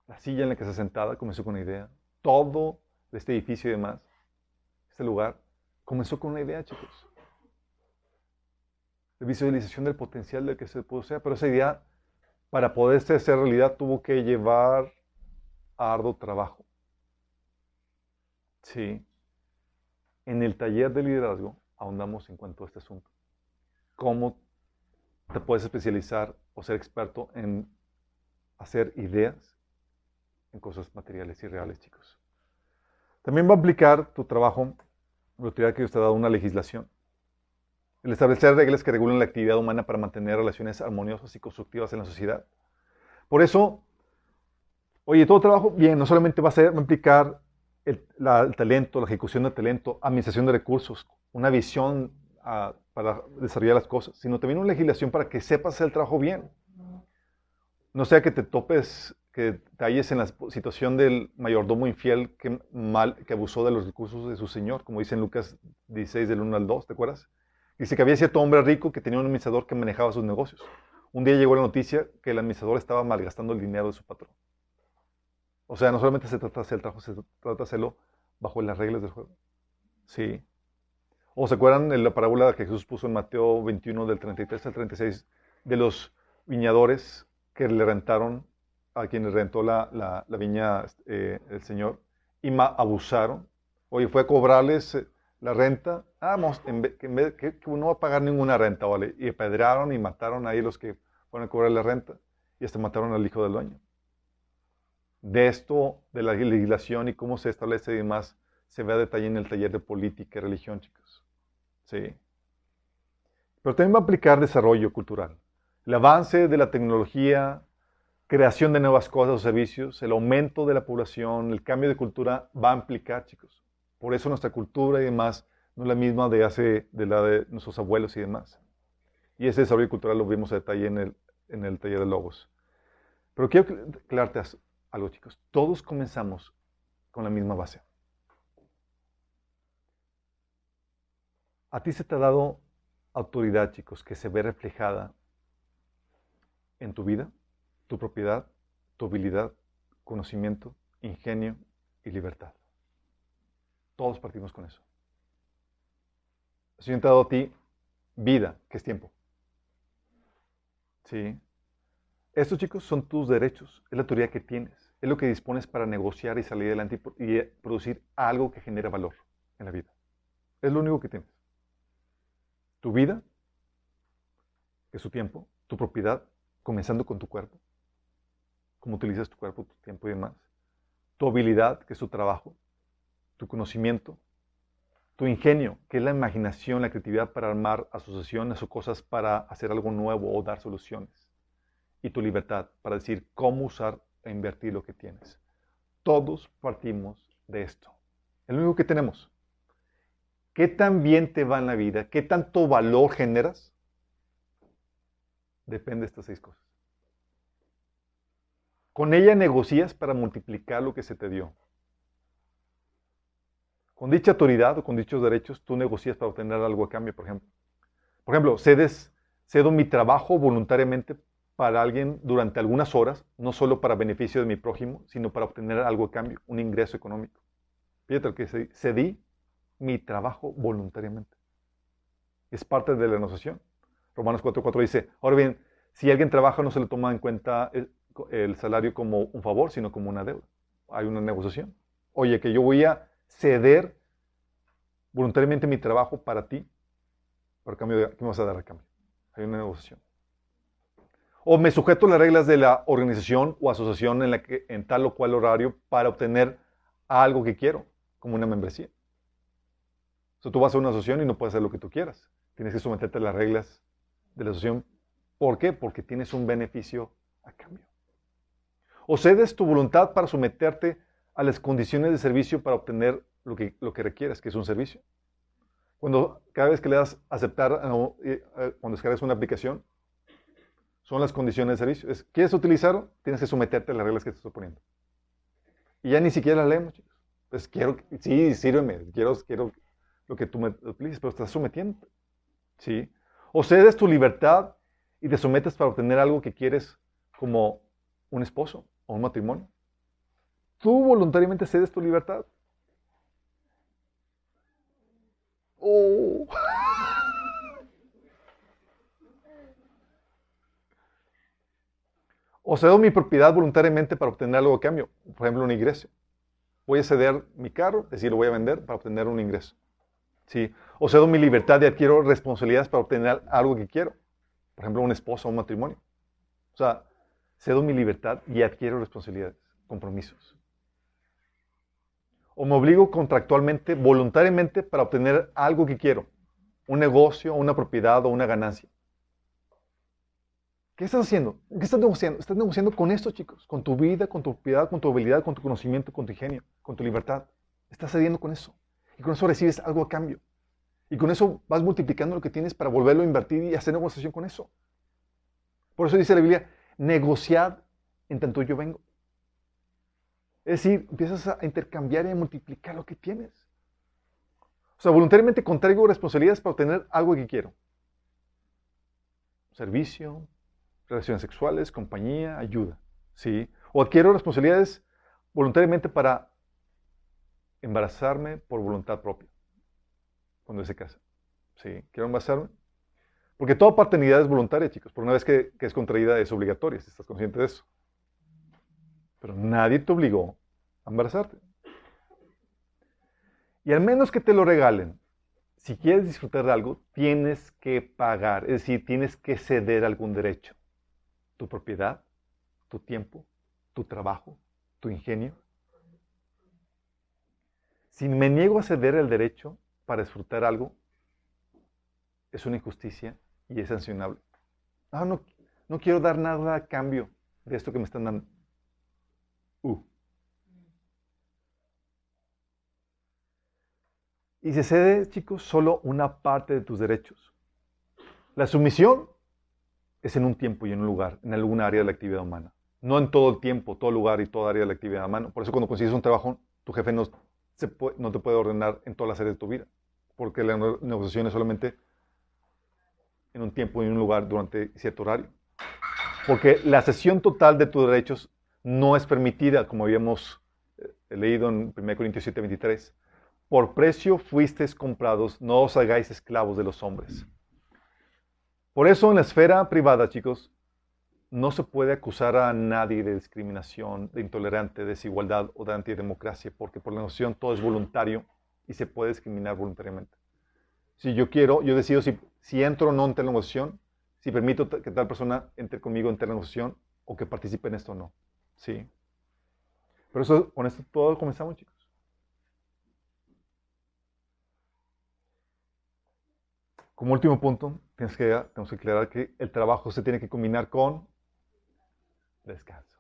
La silla en la que está sentada comenzó con una idea. Todo este edificio y demás, este lugar, comenzó con una idea, chicos. La visualización del potencial del que se puede hacer. Pero esa idea, para poderse hacer realidad, tuvo que llevar arduo trabajo. Sí. En el taller de liderazgo ahondamos en cuanto a este asunto. Cómo te puedes especializar o ser experto en hacer ideas en cosas materiales y reales, chicos. También va a aplicar tu trabajo, la autoridad que Dios te ha dado una legislación. El establecer reglas que regulen la actividad humana para mantener relaciones armoniosas y constructivas en la sociedad. Por eso, oye, todo trabajo, bien, no solamente va a, ser, va a implicar el, talento, la ejecución del talento, administración de recursos, una visión ah, para desarrollar las cosas, sino también una legislación para que sepas hacer el trabajo bien. No sea que te topes que te halles en la situación del mayordomo infiel que, mal, que abusó de los recursos de su señor, como dice en Lucas 16 del 1 al 2, ¿te acuerdas? Dice que había cierto hombre rico que tenía un administrador que manejaba sus negocios. Un día llegó la noticia que el administrador estaba malgastando el dinero de su patrón. O sea, no solamente se trata de hacer el trabajo, se trata de hacerlo bajo las reglas del juego. Sí. ¿O se acuerdan de la parábola que Jesús puso en Mateo 21 del 33 al 36 de los viñadores que le rentaron a quienes rentó la, viña eh, el Señor y abusaron. Oye, fue a cobrarles eh, la renta. Ah, vamos, en vez, que, no va a pagar ninguna renta, ¿vale? Y apedrearon y mataron ahí los que fueron a cobrar la renta y hasta mataron al hijo del dueño. De esto, de la legislación y cómo se establece y demás, se ve a detalle en el taller de política y religión, chicos. Sí. Pero también va a aplicar desarrollo cultural. El avance de la tecnología, creación de nuevas cosas o servicios, el aumento de la población, el cambio de cultura va a implicar, chicos. Por eso nuestra cultura y demás no es la misma de hace, de la de nuestros abuelos y demás. Y ese desarrollo cultural lo vimos a detalle en el, en el taller de Logos. Pero quiero aclararte algo, chicos. Todos comenzamos con la misma base. A ti se te ha dado autoridad, chicos, que se ve reflejada en tu vida tu propiedad, tu habilidad, conocimiento, ingenio y libertad. Todos partimos con eso. El Señor te ha dado a ti vida, que es tiempo. ¿Sí? Estos chicos son tus derechos, es la autoridad que tienes, es lo que dispones para negociar y salir adelante y producir algo que genere valor en la vida. Es lo único que tienes. Tu vida, que es tu tiempo, tu propiedad, comenzando con tu cuerpo, cómo utilizas tu cuerpo, tu tiempo y demás. Tu habilidad, que es tu trabajo. Tu conocimiento. Tu ingenio, que es la imaginación, la creatividad para armar asociaciones o cosas para hacer algo nuevo o dar soluciones. Y tu libertad para decir cómo usar e invertir lo que tienes. Todos partimos de esto. Es lo único que tenemos. ¿Qué tan bien te va en la vida? ¿Qué tanto valor generas? Depende de estas seis cosas. Con ella negocias para multiplicar lo que se te dio. Con dicha autoridad o con dichos derechos, tú negocias para obtener algo a cambio, por ejemplo. Por ejemplo, cedes, cedo mi trabajo voluntariamente para alguien durante algunas horas, no solo para beneficio de mi prójimo, sino para obtener algo a cambio, un ingreso económico. Fíjate que cedí mi trabajo voluntariamente. Es parte de la negociación. Romanos 4.4 dice, ahora bien, si alguien trabaja no se le toma en cuenta eh, el salario como un favor, sino como una deuda. Hay una negociación. Oye, que yo voy a ceder voluntariamente mi trabajo para ti, por cambio de, ¿qué me vas a dar a cambio? Hay una negociación. O me sujeto a las reglas de la organización o asociación en, la que, en tal o cual horario para obtener algo que quiero, como una membresía. O sea, tú vas a una asociación y no puedes hacer lo que tú quieras. Tienes que someterte a las reglas de la asociación. ¿Por qué? Porque tienes un beneficio a cambio. O cedes tu voluntad para someterte a las condiciones de servicio para obtener lo que, lo que requieres, que es un servicio. Cuando cada vez que le das aceptar, eh, eh, cuando descargas una aplicación, son las condiciones de servicio. Es, ¿Quieres utilizarlo? Tienes que someterte a las reglas que te estoy poniendo. Y ya ni siquiera las leemos, chicos. Pues quiero, sí, sírveme, quiero, quiero lo que tú me utilices, pero estás sometiendo. ¿Sí? O cedes tu libertad y te sometes para obtener algo que quieres como un esposo o un matrimonio. tú voluntariamente cedes tu libertad. Oh. O cedo mi propiedad voluntariamente para obtener algo a cambio. Por ejemplo, un ingreso. Voy a ceder mi carro, es decir, lo voy a vender para obtener un ingreso. ¿Sí? O cedo mi libertad y adquiero responsabilidades para obtener algo que quiero. Por ejemplo, un esposo o un matrimonio. O sea, cedo mi libertad y adquiero responsabilidades, compromisos. O me obligo contractualmente, voluntariamente, para obtener algo que quiero. Un negocio, una propiedad o una ganancia. ¿Qué estás haciendo? ¿Qué estás negociando? Estás negociando con esto, chicos. Con tu vida, con tu propiedad, con tu habilidad, con tu conocimiento, con tu ingenio, con tu libertad. Estás cediendo con eso. Y con eso recibes algo a cambio. Y con eso vas multiplicando lo que tienes para volverlo a invertir y hacer negociación con eso. Por eso dice la Biblia, negociad en tanto yo vengo. Es decir, empiezas a intercambiar y a multiplicar lo que tienes. O sea, voluntariamente contraigo responsabilidades para obtener algo que quiero. Servicio, relaciones sexuales, compañía, ayuda. ¿sí? O adquiero responsabilidades voluntariamente para embarazarme por voluntad propia, cuando se casa. ¿sí? Quiero embarazarme. Porque toda paternidad es voluntaria, chicos. Por una vez que, es contraída es obligatoria, si estás consciente de eso. Pero nadie te obligó a embarazarte. Y al menos que te lo regalen, si quieres disfrutar de algo, tienes que pagar, es decir, tienes que ceder algún derecho tu propiedad, tu tiempo, tu trabajo, tu ingenio. Si me niego a ceder el derecho para disfrutar algo, es una injusticia y es sancionable. Ah, no, no quiero dar nada a cambio de esto que me están dando. Uh. Y se cede, chicos, solo una parte de tus derechos. La sumisión es en un tiempo y en un lugar, en alguna área de la actividad humana. No en todo el tiempo, todo lugar y toda área de la actividad humana. Por eso cuando consigues un trabajo, tu jefe no, te puede ordenar en todas las áreas de tu vida, porque la negociación es solamente en un tiempo y en un lugar durante cierto horario. Porque la cesión total de tus derechos no es permitida, como habíamos eh, leído en 1 Corintios 7, 23. Por precio fuisteis comprados, no os hagáis esclavos de los hombres. Por eso en la esfera privada, chicos, no se puede acusar a nadie de discriminación, de intolerante, de desigualdad o de antidemocracia, porque por la noción todo es voluntario y se puede discriminar voluntariamente. Si yo quiero, yo decido si, si entro o no en tal negociación, si permito que tal persona entre conmigo en tal negociación o que participe en esto o no. ¿Sí? Pero eso, con esto todo comenzamos, chicos. Como último punto, que, tenemos que aclarar que el trabajo se tiene que combinar con descanso.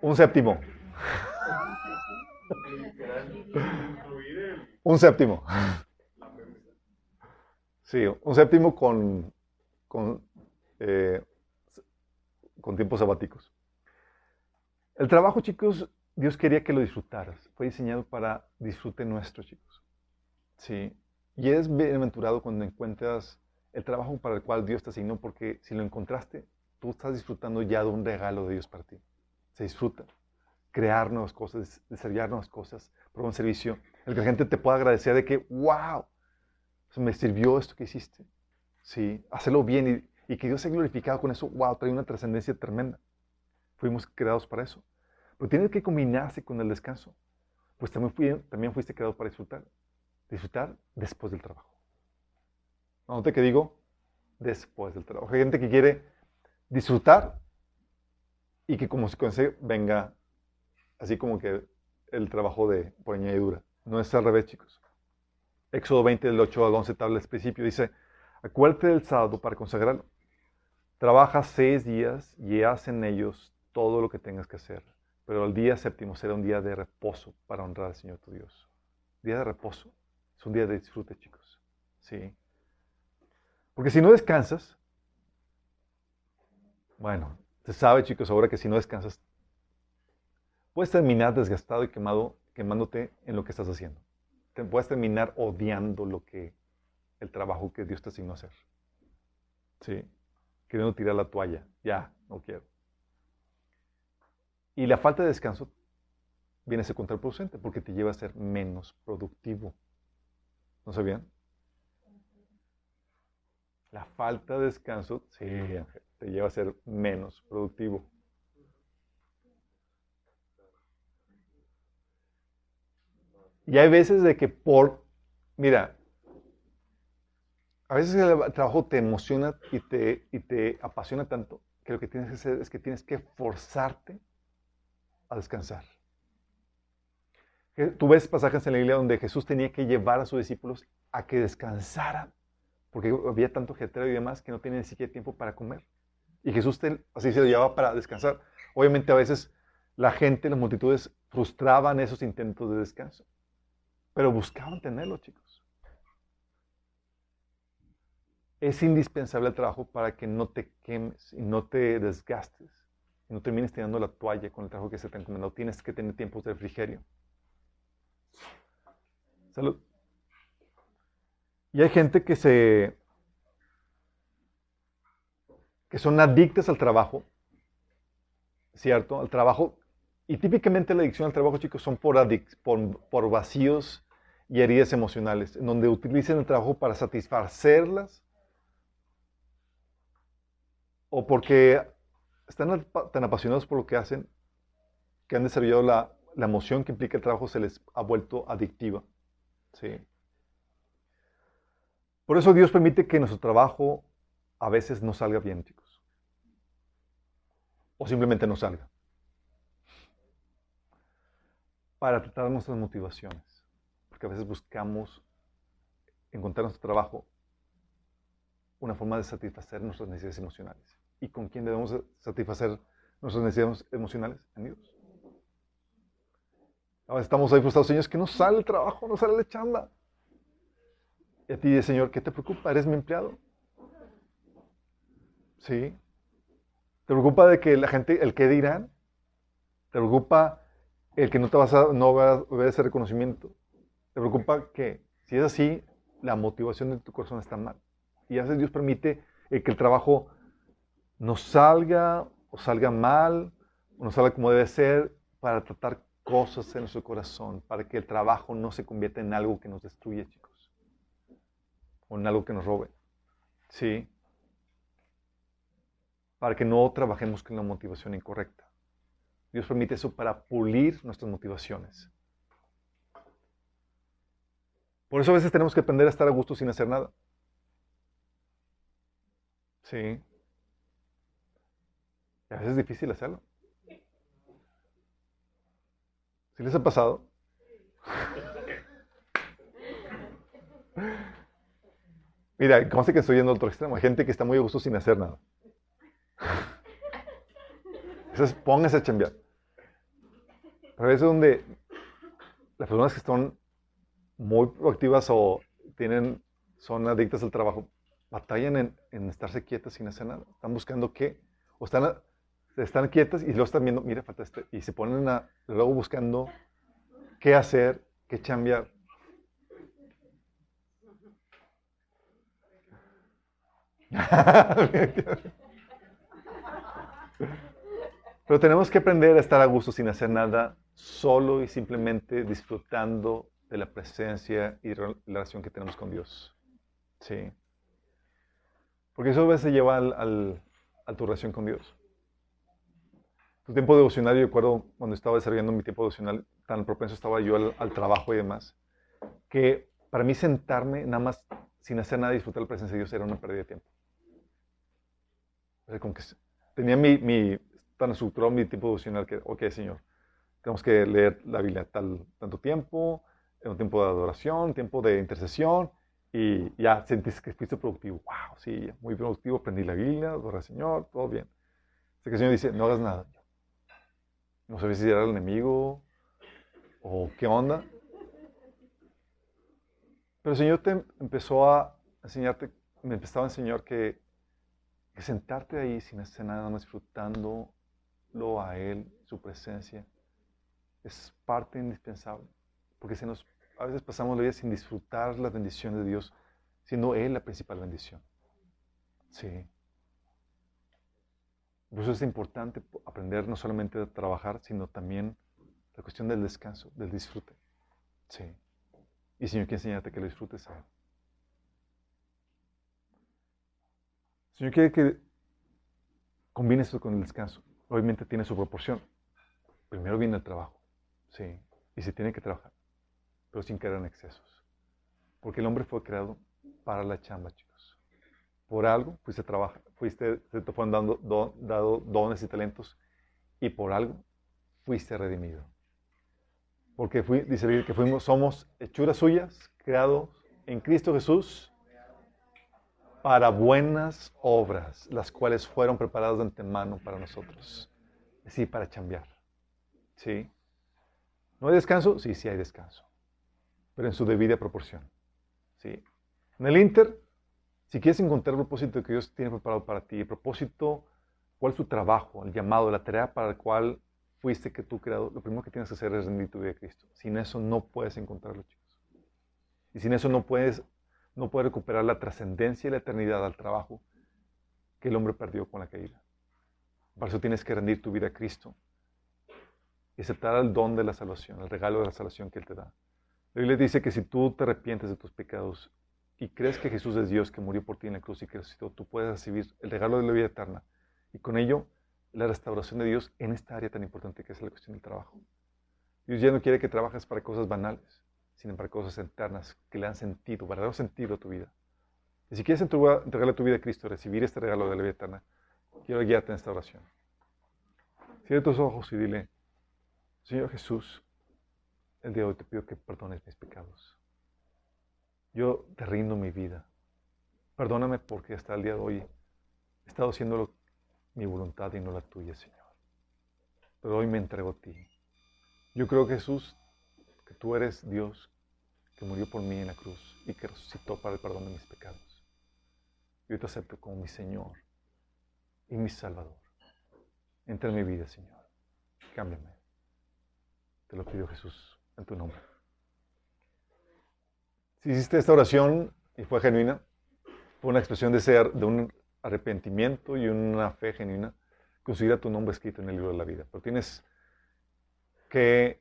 Un séptimo. un séptimo. Sí, un séptimo con, con, eh, con tiempos sabáticos. El trabajo, chicos, Dios quería que lo disfrutaras. Fue diseñado para disfrute nuestro, chicos. Sí. Y es bienaventurado cuando encuentras el trabajo para el cual Dios te asignó, porque si lo encontraste, tú estás disfrutando ya de un regalo de Dios para ti. Se disfruta. Crear nuevas cosas, desarrollar nuevas cosas, por un servicio. El que la gente te pueda agradecer de que, wow, me sirvió esto que hiciste. Sí, hacerlo bien y, y que Dios sea glorificado con eso, wow, trae una trascendencia tremenda. Fuimos creados para eso. Pero tiene que combinarse con el descanso. Pues también, fuiste creado para disfrutar. Disfrutar después del trabajo. Note que digo después del trabajo. Hay gente que quiere disfrutar y que como consecuencia venga así como que el trabajo de por añadidura. No es al revés, chicos. Éxodo 20, del 8 al 11, tabla principio, dice, acuérdate del sábado para consagrarlo. Trabaja seis días y haz en ellos todo lo que tengas que hacer. Pero el día séptimo será un día de reposo para honrar al Señor tu Dios. Día de reposo. Es un día de disfrute, chicos. Sí. Porque si no descansas, bueno, se sabe, chicos, ahora que si no descansas, puedes terminar desgastado y quemado, quemándote en lo que estás haciendo. Te puedes terminar odiando lo que, el trabajo que Dios te asignó hacer. Sí. queriendo tirar la toalla. Ya, no quiero. Y la falta de descanso viene a ser contraproducente porque te lleva a ser menos productivo. ¿No sabían? La falta de descanso, sí, te lleva a ser menos productivo. Y hay veces de que por, mira, a veces el trabajo te emociona y te, y te apasiona tanto que lo que tienes que hacer es que tienes que forzarte a descansar. Tú ves pasajes en la Biblia donde Jesús tenía que llevar a sus discípulos a que descansaran, porque había tanto ajetreo y demás que no tenían ni siquiera tiempo para comer. Y Jesús así se lo llevaba para descansar. Obviamente a veces la gente, las multitudes frustraban esos intentos de descanso, pero buscaban tenerlo, chicos. Es indispensable el trabajo para que no te quemes y no te desgastes y no termines tirando la toalla con el trabajo que se te ha encomendado. Tienes que tener tiempos de refrigerio. Salud. Y hay gente que se que son adictas al trabajo, ¿cierto? Al trabajo. Y típicamente la adicción al trabajo, chicos, son por, por, por vacíos y heridas emocionales, en donde utilizan el trabajo para satisfacerlas o porque están tan apasionados por lo que hacen que han desarrollado la, la emoción que implica el trabajo se les ha vuelto adictiva. ¿sí? Por eso Dios permite que nuestro trabajo a veces no salga bien, chicos o simplemente no salga. Para tratar nuestras motivaciones. Porque a veces buscamos encontrar en nuestro trabajo una forma de satisfacer nuestras necesidades emocionales. ¿Y con quién debemos satisfacer nuestras necesidades emocionales? En Dios. A veces estamos ahí frustrados, Señor, es que no sale el trabajo, no sale la chamba. Y a ti, Señor, ¿qué te preocupa? ¿Eres mi empleado? Sí. ¿Te preocupa de que la gente, el que dirán? ¿Te preocupa el que no te vas a, no va a ver ese reconocimiento? ¿Te preocupa que si es así, la motivación de tu corazón está mal? Y a veces Dios permite que el trabajo no salga o salga mal o no salga como debe ser para tratar cosas en nuestro corazón, para que el trabajo no se convierta en algo que nos destruye, chicos, o en algo que nos robe. ¿Sí? para que no trabajemos con la motivación incorrecta. Dios permite eso para pulir nuestras motivaciones. Por eso a veces tenemos que aprender a estar a gusto sin hacer nada. Sí. Y a veces es difícil hacerlo. ¿Sí les ha pasado? [laughs] Mira, sé que estoy yendo al otro extremo. Gente que está muy a gusto sin hacer nada. [laughs] Entonces, póngase a chambear. Pero es donde las personas que están muy proactivas o tienen, son adictas al trabajo, batallan en, estarse quietas sin hacer nada. Están buscando qué, o están, están quietas y luego están viendo, mira, falta este, y se ponen a, luego buscando qué hacer, qué chambear. [laughs] Pero tenemos que aprender a estar a gusto sin hacer nada, solo y simplemente disfrutando de la presencia y la relación que tenemos con Dios. Sí. Porque eso a veces lleva al, a tu relación con Dios. Tu tiempo devocional, yo recuerdo cuando estaba desarrollando mi tiempo devocional, tan propenso estaba yo al, al, trabajo y demás, que para mí sentarme nada más sin hacer nada disfrutar la presencia de Dios era una pérdida de tiempo. O sea, como que tenía mi, mi, tan estructurado mi tiempo devocional que, ok, Señor, tenemos que leer la Biblia tal, tanto tiempo, en un tiempo de adoración, tiempo de intercesión, y ya sentiste que fuiste productivo. Wow, sí, muy productivo, aprendí la Biblia, adorar al Señor, todo bien. Así que el Señor dice, no hagas nada. No sabes si era el enemigo o qué onda. Pero el Señor te empezó a enseñarte, me empezaba a enseñar que, sentarte ahí sin hacer nada, más disfrutando a Él, su presencia, es parte indispensable. Porque se nos, a veces pasamos la vida sin disfrutar la bendición de Dios, siendo Él la principal bendición. Sí. Por eso es importante aprender no solamente a trabajar, sino también la cuestión del descanso, del disfrute. Sí. Y Señor quiere enseñarte que lo disfrutes a Él. Señor quiere que combines esto con el descanso. Obviamente tiene su proporción. Primero viene el trabajo. Sí. Y se tiene que trabajar. Pero sin caer en excesos. Porque el hombre fue creado para la chamba, chicos. Por algo fuiste a trabajar, fuiste, se te fueron dando, dado dones y talentos. Y por algo fuiste redimido. Porque dice que fuimos, somos hechuras suyas, creados en Cristo Jesús para buenas obras, las cuales fueron preparadas de antemano para nosotros. Sí, para chambear. ¿Sí? ¿No hay descanso? Sí, sí hay descanso. Pero en su debida proporción. ¿Sí? En el Inter, si quieres encontrar el propósito que Dios tiene preparado para ti, el propósito, cuál es tu trabajo, el llamado, la tarea para la cual fuiste que tú creado, lo primero que tienes que hacer es rendir tu vida a Cristo. Sin eso no puedes encontrarlo, chicos. Y sin eso no puedes, no puedes recuperar la trascendencia y la eternidad al trabajo que el hombre perdió con la caída. Por eso tienes que rendir tu vida a Cristo y aceptar el don de la salvación, el regalo de la salvación que Él te da. La Biblia dice que si tú te arrepientes de tus pecados y crees que Jesús es Dios que murió por ti en la cruz y que resucitó, tú puedes recibir el regalo de la vida eterna. Y con ello la restauración de Dios en esta área tan importante que es la cuestión del trabajo. Dios ya no quiere que trabajes para cosas banales, sino para cosas eternas que le dan sentido, verdadero sentido a tu vida. Y si quieres entregarle tu vida a Cristo, recibir este regalo de la vida eterna, quiero guiarte en esta oración. Cierra tus ojos y dile, Señor Jesús, el día de hoy te pido que perdones mis pecados. Yo te rindo mi vida. Perdóname porque hasta el día de hoy he estado haciendo lo mi voluntad y no la tuya, Señor. Pero hoy me entrego a ti. Yo creo, Jesús, que tú eres Dios que murió por mí en la cruz y que resucitó para el perdón de mis pecados. Yo te acepto como mi Señor y mi Salvador. Entra en mi vida, Señor. Cámbiame. Te lo pido, Jesús, en tu nombre. Si hiciste esta oración y fue genuina, fue una expresión de ser, de un arrepentimiento y una fe genuina, conseguirá tu nombre escrito en el libro de la vida. Pero tienes que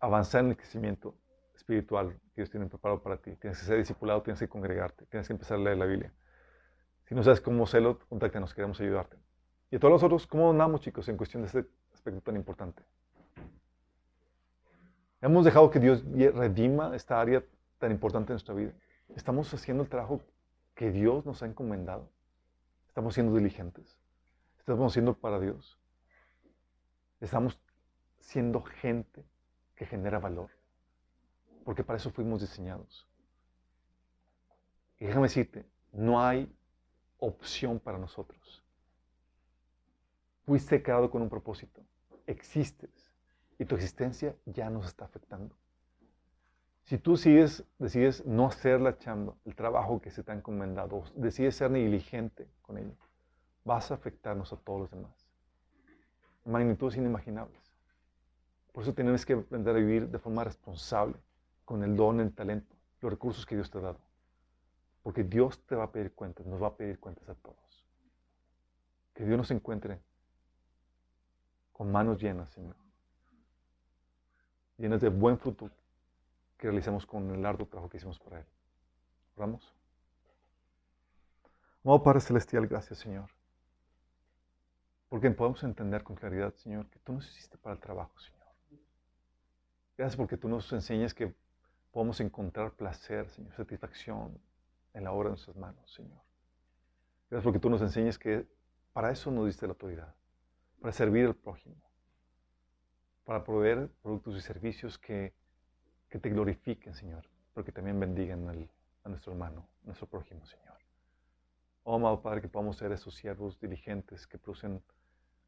avanzar en el crecimiento espiritual que Dios tiene preparado para ti. Tienes que ser discipulado, tienes que congregarte, tienes que empezar a leer la Biblia. Si no sabes cómo hacerlo, contáctanos, queremos ayudarte. Y a todos nosotros, ¿cómo andamos, chicos, en cuestión de este aspecto tan importante? Hemos dejado que Dios redima esta área tan importante en nuestra vida. Estamos haciendo el trabajo que Dios nos ha encomendado. Estamos siendo diligentes. Estamos siendo para Dios. Estamos siendo gente que genera valor. Porque para eso fuimos diseñados. Y déjame decirte, no hay opción para nosotros. Fuiste creado con un propósito. Existes. Y tu existencia ya nos está afectando. Si tú sigues, decides no hacer la chamba, el trabajo que se te ha encomendado, decides ser negligente con ello, vas a afectarnos a todos los demás. Magnitudes inimaginables. Por eso tienes que aprender a vivir de forma responsable, con el don, el talento, los recursos que Dios te ha dado. Porque Dios te va a pedir cuentas, nos va a pedir cuentas a todos. Que Dios nos encuentre con manos llenas, Señor. Llenas de buen fruto que realicemos con el arduo trabajo que hicimos para Él. Oramos. Amado Padre Celestial, gracias Señor. Porque podemos entender con claridad, Señor, que tú nos hiciste para el trabajo, Señor. Gracias porque tú nos enseñas que podemos encontrar placer, Señor, satisfacción en la obra de nuestras manos, Señor. Gracias porque tú nos enseñas que para eso nos diste la autoridad, para servir al prójimo, para proveer productos y servicios que que te glorifiquen, Señor, porque también bendigan a nuestro hermano, nuestro prójimo, Señor. Oh, amado Padre, que podamos ser esos siervos diligentes que producen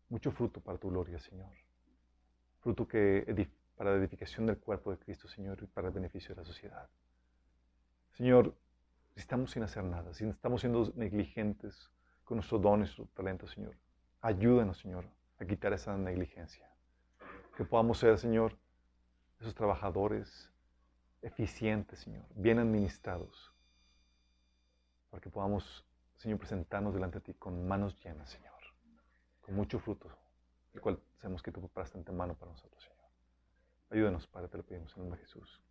mucho fruto para tu gloria, Señor. Fruto que para la edificación del cuerpo de Cristo, Señor, y para el beneficio de la sociedad. Señor, estamos sin hacer nada, si estamos siendo negligentes con nuestros dones, nuestro talento, Señor, ayúdanos, Señor, a quitar esa negligencia. Que podamos ser, Señor, esos trabajadores eficientes, Señor, bien administrados, para que podamos, Señor, presentarnos delante de ti con manos llenas, Señor. con mucho fruto, el cual sabemos que tú preparaste en mano para nosotros, Señor. Ayúdanos, Padre, te lo pedimos en el nombre de Jesús.